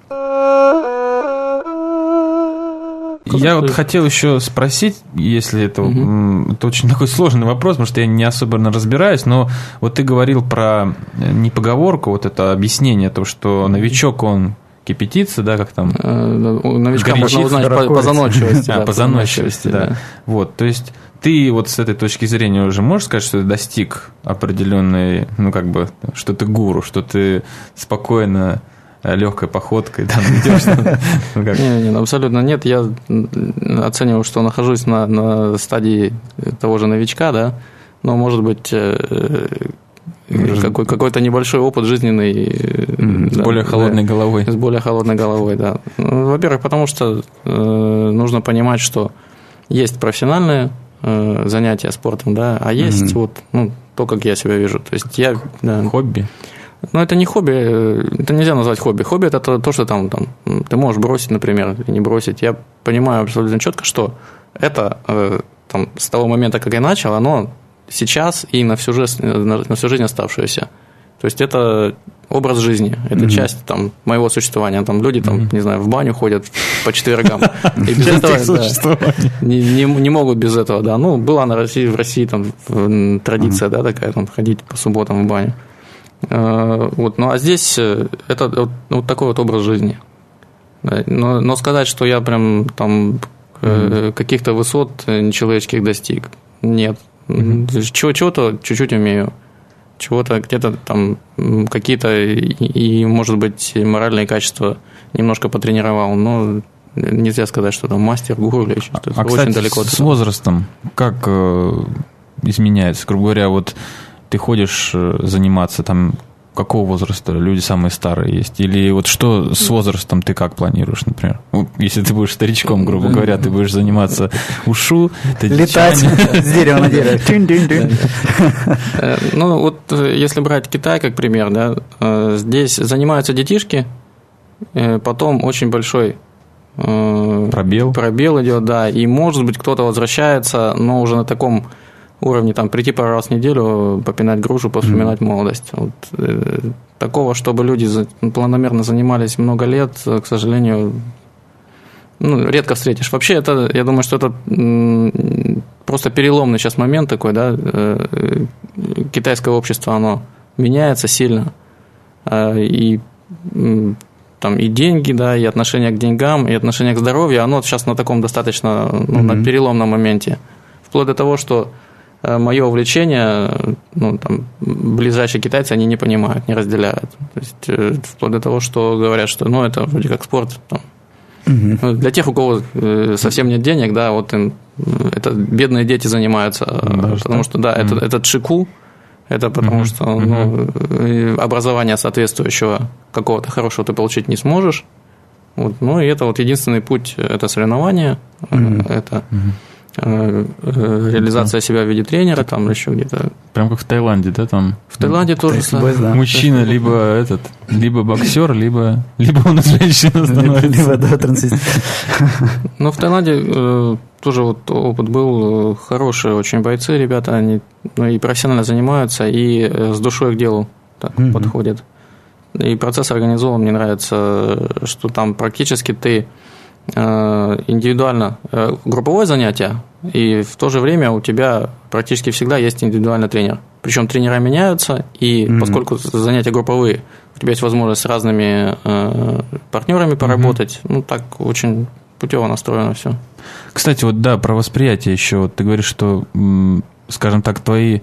Я вот хотел еще спросить, если это, угу. это очень такой сложный вопрос, потому что я не особо разбираюсь, но вот ты говорил про э, не поговорку, вот это объяснение, то, что новичок, он кипятиться, да, как там? У новичка можно узнать по, по заносчивости. А, по заносчивости, да. Вот, то есть ты вот с этой точки зрения уже можешь сказать, что ты достиг определенной, ну, как бы, что ты гуру, что ты спокойно э, легкой походкой там идешь? Ну, не, не, абсолютно нет. Я оцениваю, что нахожусь на, на стадии того же новичка, да, но, может быть, э, какой, какой-то небольшой опыт жизненный. С да, более холодной да, головой. С более холодной головой, да. Ну, во-первых, потому что э, нужно понимать, что есть профессиональные э, занятия спортом, да, а есть вот ну, то, как я себя вижу. То есть я... Да, хобби? Ну, это не хобби, э, это нельзя назвать хобби. Хобби – это то, то, что там, там ты можешь бросить, например, или не бросить. Я понимаю абсолютно четко, что это э, там, с того момента, как я начал, оно сейчас и на всю жизнь, на всю жизнь оставшуюся. То есть это образ жизни, это mm-hmm. часть там, моего существования. Там люди там, mm-hmm. не знаю, в баню ходят по четвергам. И без этого не могут без этого, да. Ну, была на России, в России там традиция, да, такая, там, ходить по субботам в баню. Э, вот, ну а здесь э, это вот, вот такой вот образ жизни. Но, но сказать, что я прям там mm-hmm. каких-то высот нечеловеческих достиг, нет. Mm-hmm. Чего-то чуть-чуть умею чего-то где-то там какие-то и, и, может быть, моральные качества немножко потренировал, но нельзя сказать, что там мастер, гуру или еще что-то. А, Очень кстати, далеко с возрастом как э, изменяется? Грубо говоря, вот ты ходишь э, заниматься там какого возраста люди самые старые есть? Или вот что с возрастом ты как планируешь, например? Если ты будешь старичком, грубо говоря, ты будешь заниматься ушу, летать с дерева на дерево. Э, ну, вот э, если брать Китай как пример, да, здесь занимаются детишки, потом очень большой пробел. Пробел идет, да, и может быть кто-то возвращается, но уже на таком уровне там прийти пару раз в неделю, попинать грушу, повспоминать mm-hmm. молодость. Вот, э, такого, чтобы люди за, планомерно занимались много лет, к сожалению, ну, редко встретишь. Вообще, это, я думаю, что это м, просто переломный сейчас момент такой, да, э, китайское общество, оно меняется сильно, э, и м, там и деньги, да, и отношение к деньгам, и отношение к здоровью, оно сейчас на таком достаточно, ну, mm-hmm. на переломном моменте. Вплоть до того, что Э, мое увлечение, ну, там, ближайшие китайцы, они не понимают, не разделяют. То есть, э, вплоть до того, что говорят, что, ну, это вроде как спорт, там, угу. Для тех, у кого э, совсем нет денег, да, вот им, это бедные дети занимаются, Даже потому так? что, да, угу. это, это чеку, это потому угу. что ну, образование соответствующего какого-то хорошего ты получить не сможешь. Вот, ну и это вот единственный путь, это соревнование, угу. это угу Э, э, реализация себя в виде тренера, там еще где-то. Прям как в Таиланде, да, там? В Таиланде тоже самое. Да. Мужчина либо этот, либо боксер, либо, либо он женщина становится. Либо, да, трансвестит. Ну, в Таиланде э, тоже вот опыт был хороший, очень бойцы, ребята, они ну, и профессионально занимаются, и с душой к делу так mm-hmm. подходят. И процесс организован, мне нравится, что там практически ты Э, индивидуально э, групповое занятие, и в то же время у тебя практически всегда есть индивидуальный тренер. Причем тренера меняются, и mm-hmm. поскольку занятия групповые, у тебя есть возможность с разными э, партнерами поработать. Mm-hmm. Ну, так очень путево настроено все. Кстати, вот да, про восприятие еще. Вот ты говоришь, что, скажем так, твои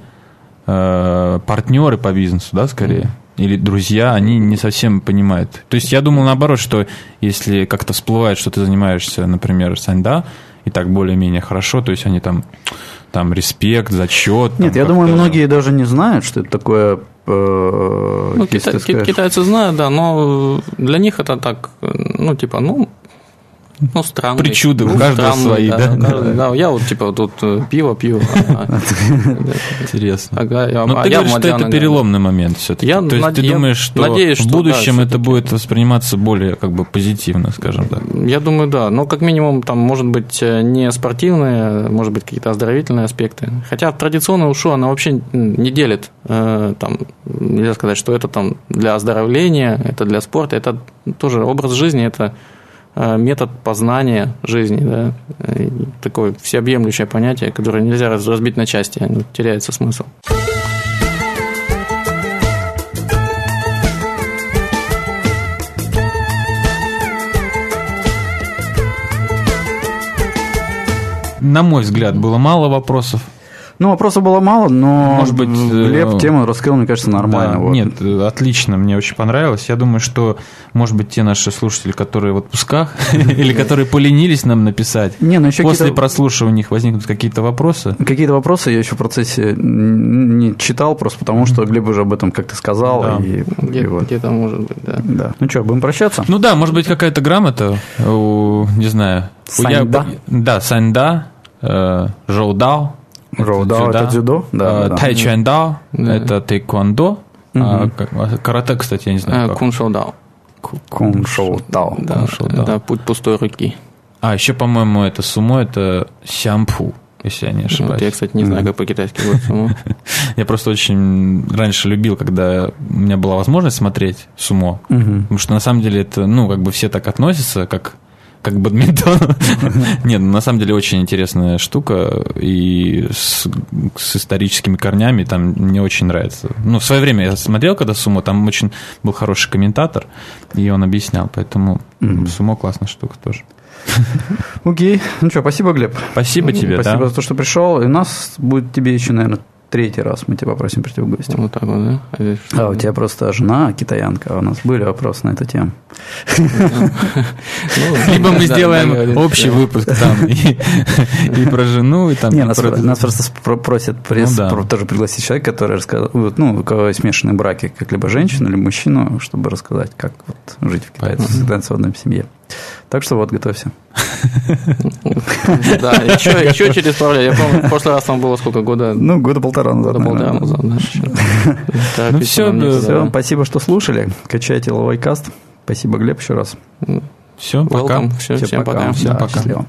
э, партнеры по бизнесу, да, скорее, mm-hmm или друзья, они не совсем понимают. То есть я думал наоборот, что если как-то всплывает, что ты занимаешься, например, саньда, и так более-менее хорошо, то есть они там, там респект, зачет. Нет, я думаю, многие даже не знают, что это такое э, ну, кита- китайцы знают, да, но для них это так, ну, типа, ну, ну, странный. Причуды у каждого странный, свои, да? Да, каждый, да, я вот, типа, тут э, пиво пью. А, Интересно. Но ты говоришь, что это переломный момент все-таки. То есть ты думаешь, что в будущем это будет восприниматься более как бы позитивно, скажем так? Я думаю, да. Но как минимум там может быть э, не спортивные, может быть какие-то оздоровительные аспекты. Хотя традиционная ушу, она вообще не делит. Э, там, нельзя сказать, что это там для оздоровления, это для спорта, это тоже образ жизни, это Э, метод познания жизни, да, такое всеобъемлющее понятие, которое нельзя разбить на части, теряется смысл. На мой взгляд, было мало вопросов. Ну, вопросов было мало, но Может быть, Глеб э, тему раскрыл, мне кажется, нормально. Да, вот. Нет, отлично, мне очень понравилось. Я думаю, что, может быть, те наши слушатели, которые в отпусках или которые поленились нам написать, не, ну еще после прослушивания у них возникнут какие-то вопросы. Какие-то вопросы я еще в процессе не читал, просто потому что Глеб уже об этом как-то сказал. Да. И, Где, и вот. Где-то может быть, да. да. Ну что, будем прощаться? Ну да, может быть, какая-то грамота у, не знаю. Саньда. Да, Саньда, э, Жоудао. Роудао это дзюдо? Да, Тайчуэндао это тэквондо. А, карате, кстати, я не знаю. Кун шоудао. Кун шоудао. Да, путь пустой руки. А, еще, по-моему, это сумо, это сямпу, если я не ошибаюсь. Вот я, кстати, не знаю, как по-китайски будет сумо. Я просто очень раньше любил, когда у меня была возможность смотреть сумо. Потому что, на самом деле, это, ну, как бы все так относятся, как как бадминтон. Нет, ну, на самом деле очень интересная штука и с, с историческими корнями там мне очень нравится. Ну, в свое время я смотрел, когда Сумо, там очень был хороший комментатор, и он объяснял, поэтому mm-hmm. Сумо классная штука тоже. Окей. Ну что, спасибо, Глеб. Спасибо тебе, Спасибо да. за то, что пришел. И у нас будет тебе еще, наверное, третий раз мы тебя попросим прийти в гости. Вот так вот, да? А, а у тебя просто жена китаянка, а у нас были вопросы на эту тему. Ну, Либо мы сделаем общий выпуск там и про жену, и там... Не, нас просто просят ну тоже пригласить человека, который рассказывает, ну, у кого смешанные браки, как либо женщину, либо мужчину, чтобы рассказать, как жить в Китае, в одной семье. Так что вот, готовься. Да, еще, через пару лет. Я помню, в прошлый раз там было сколько года? Ну, года полтора назад. Года полтора назад, да. Ну все, все, спасибо, что слушали. Качайте ловой каст. Спасибо, Глеб, еще раз. Все, пока. Всем пока. Всем пока.